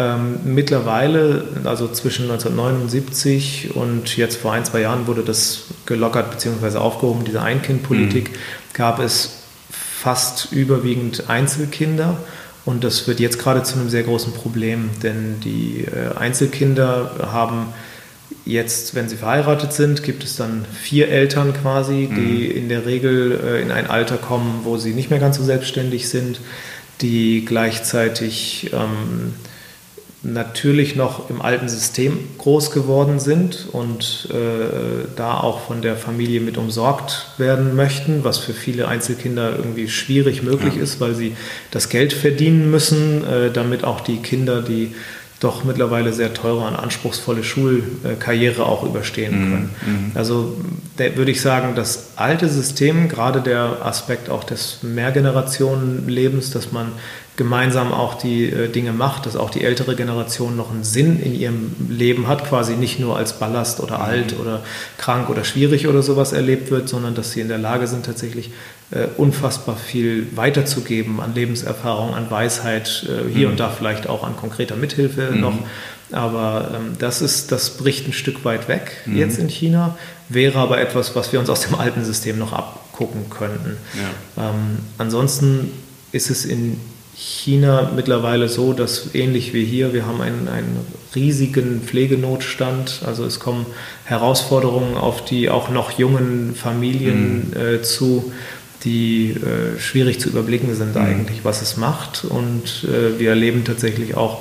Ähm, mittlerweile, also zwischen 1979 und jetzt vor ein, zwei Jahren wurde das gelockert bzw. aufgehoben, diese Ein-Kind-Politik, mhm. gab es fast überwiegend Einzelkinder. Und das wird jetzt gerade zu einem sehr großen Problem, denn die äh, Einzelkinder haben jetzt, wenn sie verheiratet sind, gibt es dann vier Eltern quasi, die mhm. in der Regel äh, in ein Alter kommen, wo sie nicht mehr ganz so selbstständig sind, die gleichzeitig ähm, natürlich noch im alten System groß geworden sind und äh, da auch von der Familie mit umsorgt werden möchten, was für viele Einzelkinder irgendwie schwierig möglich ja. ist, weil sie das Geld verdienen müssen, äh, damit auch die Kinder die doch mittlerweile sehr teure und anspruchsvolle Schulkarriere auch überstehen mhm. können. Mhm. Also würde ich sagen, das alte System, gerade der Aspekt auch des Mehrgenerationenlebens, dass man gemeinsam auch die äh, Dinge macht, dass auch die ältere Generation noch einen Sinn in ihrem Leben hat, quasi nicht nur als Ballast oder alt oder krank oder schwierig oder sowas erlebt wird, sondern dass sie in der Lage sind, tatsächlich äh, unfassbar viel weiterzugeben an Lebenserfahrung, an Weisheit, äh, hier mhm. und da vielleicht auch an konkreter Mithilfe mhm. noch. Aber ähm, das ist, das bricht ein Stück weit weg mhm. jetzt in China, wäre aber etwas, was wir uns aus dem alten System noch abgucken könnten. Ja. Ähm, ansonsten ist es in China mittlerweile so, dass ähnlich wie hier, wir haben einen, einen riesigen Pflegenotstand. Also es kommen Herausforderungen auf die auch noch jungen Familien mhm. äh, zu, die äh, schwierig zu überblicken sind mhm. eigentlich, was es macht. Und äh, wir erleben tatsächlich auch,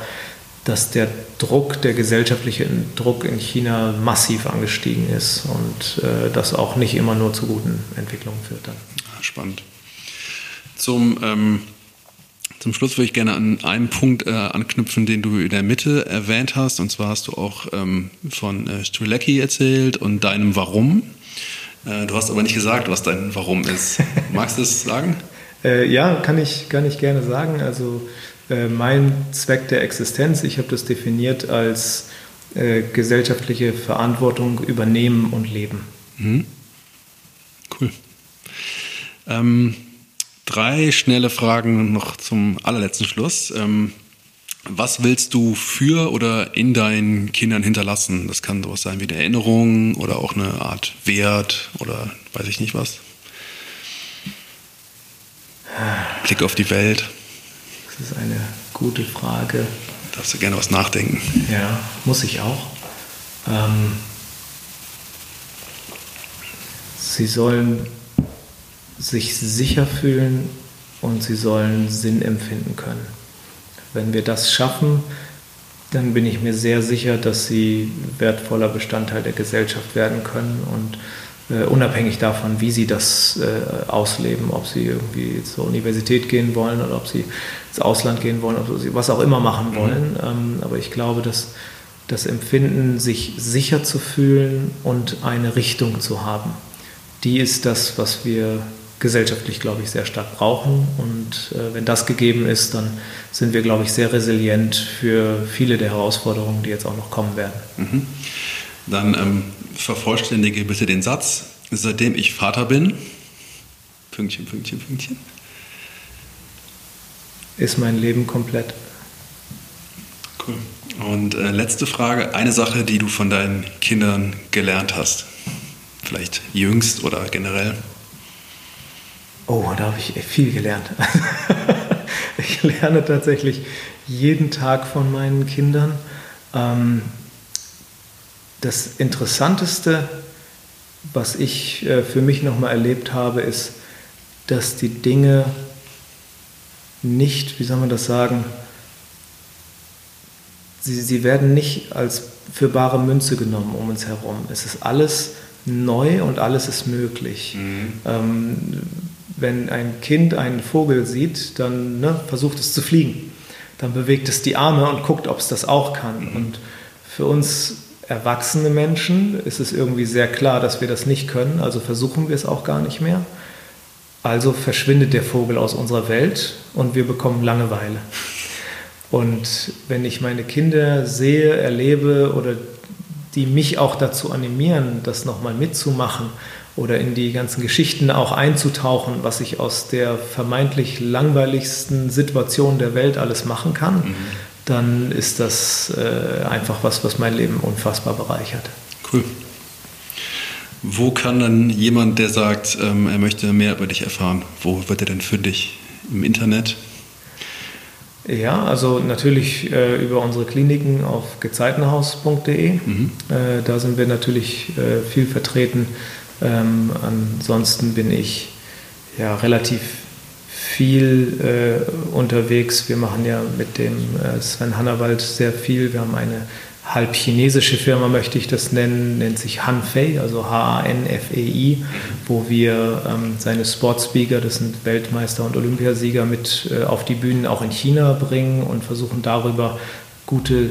dass der Druck, der gesellschaftliche Druck in China massiv angestiegen ist und äh, das auch nicht immer nur zu guten Entwicklungen führt. Dann. Spannend. Zum ähm zum Schluss würde ich gerne an einen Punkt äh, anknüpfen, den du in der Mitte erwähnt hast. Und zwar hast du auch ähm, von äh, Strilecki erzählt und deinem Warum. Äh, du hast aber nicht gesagt, was dein Warum ist. Magst du es sagen? Äh, ja, kann ich, kann ich gerne sagen. Also äh, mein Zweck der Existenz, ich habe das definiert als äh, gesellschaftliche Verantwortung übernehmen und leben. Mhm. Cool. Ähm, Drei schnelle Fragen noch zum allerletzten Schluss. Ähm, was willst du für oder in deinen Kindern hinterlassen? Das kann sowas sein wie eine Erinnerung oder auch eine Art Wert oder weiß ich nicht was. Blick auf die Welt. Das ist eine gute Frage. Darfst du gerne was nachdenken? Ja, muss ich auch. Ähm, sie sollen sich sicher fühlen und sie sollen Sinn empfinden können. Wenn wir das schaffen, dann bin ich mir sehr sicher, dass sie wertvoller Bestandteil der Gesellschaft werden können und äh, unabhängig davon, wie sie das äh, ausleben, ob sie irgendwie zur Universität gehen wollen oder ob sie ins Ausland gehen wollen, ob sie was auch immer machen mhm. wollen. Mhm. Ähm, aber ich glaube, dass das Empfinden, sich sicher zu fühlen und eine Richtung zu haben, die ist das, was wir gesellschaftlich, glaube ich, sehr stark brauchen. Und äh, wenn das gegeben ist, dann sind wir, glaube ich, sehr resilient für viele der Herausforderungen, die jetzt auch noch kommen werden. Mhm. Dann ähm, vervollständige bitte den Satz. Seitdem ich Vater bin, Pünktchen, Pünktchen, Pünktchen. Ist mein Leben komplett. Cool. Und äh, letzte Frage, eine Sache, die du von deinen Kindern gelernt hast. Vielleicht jüngst oder generell. Oh, da habe ich viel gelernt. ich lerne tatsächlich jeden Tag von meinen Kindern. Ähm, das Interessanteste, was ich äh, für mich nochmal erlebt habe, ist, dass die Dinge nicht, wie soll man das sagen, sie, sie werden nicht als für bare Münze genommen um uns herum. Es ist alles neu und alles ist möglich. Mhm. Ähm, wenn ein Kind einen Vogel sieht, dann ne, versucht es zu fliegen. Dann bewegt es die Arme und guckt, ob es das auch kann. Mhm. Und für uns erwachsene Menschen ist es irgendwie sehr klar, dass wir das nicht können, also versuchen wir es auch gar nicht mehr. Also verschwindet der Vogel aus unserer Welt und wir bekommen Langeweile. Und wenn ich meine Kinder sehe, erlebe oder die mich auch dazu animieren, das nochmal mitzumachen oder in die ganzen Geschichten auch einzutauchen, was ich aus der vermeintlich langweiligsten Situation der Welt alles machen kann, mhm. dann ist das äh, einfach was, was mein Leben unfassbar bereichert. Cool. Wo kann dann jemand, der sagt, ähm, er möchte mehr über dich erfahren, wo wird er denn für dich? Im Internet? Ja, also natürlich äh, über unsere Kliniken auf gezeitenhaus.de. Mhm. Äh, da sind wir natürlich äh, viel vertreten ähm, ansonsten bin ich ja relativ viel äh, unterwegs. Wir machen ja mit dem äh, Sven Hannawald sehr viel. Wir haben eine halb chinesische Firma, möchte ich das nennen, nennt sich Hanfei, also H-A-N-F-E-I, wo wir ähm, seine Sportspeaker, das sind Weltmeister und Olympiasieger, mit äh, auf die Bühnen auch in China bringen und versuchen darüber gute,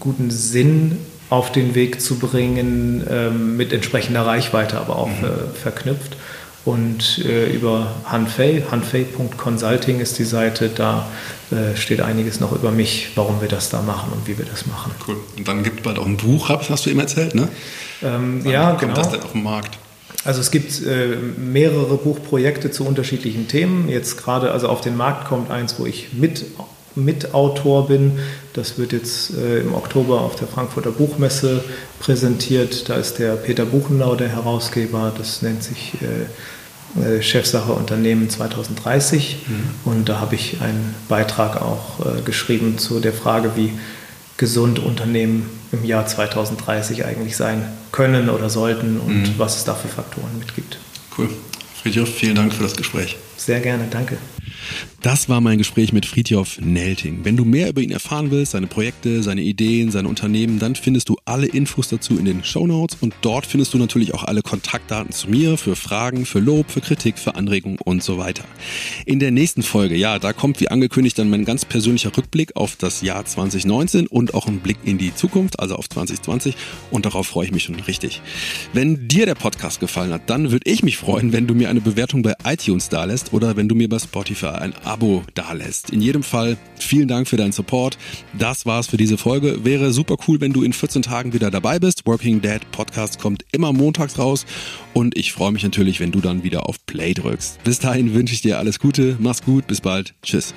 guten Sinn auf den Weg zu bringen, ähm, mit entsprechender Reichweite aber auch mhm. äh, verknüpft. und äh, über Hanfei, hanfei.consulting ist die Seite, da äh, steht einiges noch über mich, warum wir das da machen und wie wir das machen. Cool. Und dann gibt es bald auch ein Buch, hast du eben erzählt, ne? Ähm, ja, kommt genau. das denn auf den Markt? Also es gibt äh, mehrere Buchprojekte zu unterschiedlichen Themen. Jetzt gerade, also auf den Markt kommt eins, wo ich mit Mitautor bin. Das wird jetzt äh, im Oktober auf der Frankfurter Buchmesse präsentiert. Da ist der Peter Buchenau der Herausgeber. Das nennt sich äh, äh Chefsache Unternehmen 2030. Mhm. Und da habe ich einen Beitrag auch äh, geschrieben zu der Frage, wie gesund Unternehmen im Jahr 2030 eigentlich sein können oder sollten und mhm. was es da für Faktoren mitgibt. Cool. Friedhof, vielen Dank für das Gespräch. Sehr gerne, danke. Das war mein Gespräch mit Friedhof Nelting. Wenn du mehr über ihn erfahren willst, seine Projekte, seine Ideen, seine Unternehmen, dann findest du alle Infos dazu in den Show Notes und dort findest du natürlich auch alle Kontaktdaten zu mir für Fragen, für Lob, für Kritik, für Anregungen und so weiter. In der nächsten Folge, ja, da kommt wie angekündigt dann mein ganz persönlicher Rückblick auf das Jahr 2019 und auch ein Blick in die Zukunft, also auf 2020 und darauf freue ich mich schon richtig. Wenn dir der Podcast gefallen hat, dann würde ich mich freuen, wenn du mir eine Bewertung bei iTunes da lässt oder wenn du mir bei Spotify ein Abo dalässt. In jedem Fall vielen Dank für deinen Support. Das war's für diese Folge. Wäre super cool, wenn du in 14 Tagen wieder dabei bist. Working Dad Podcast kommt immer montags raus und ich freue mich natürlich, wenn du dann wieder auf Play drückst. Bis dahin wünsche ich dir alles Gute, mach's gut, bis bald, tschüss.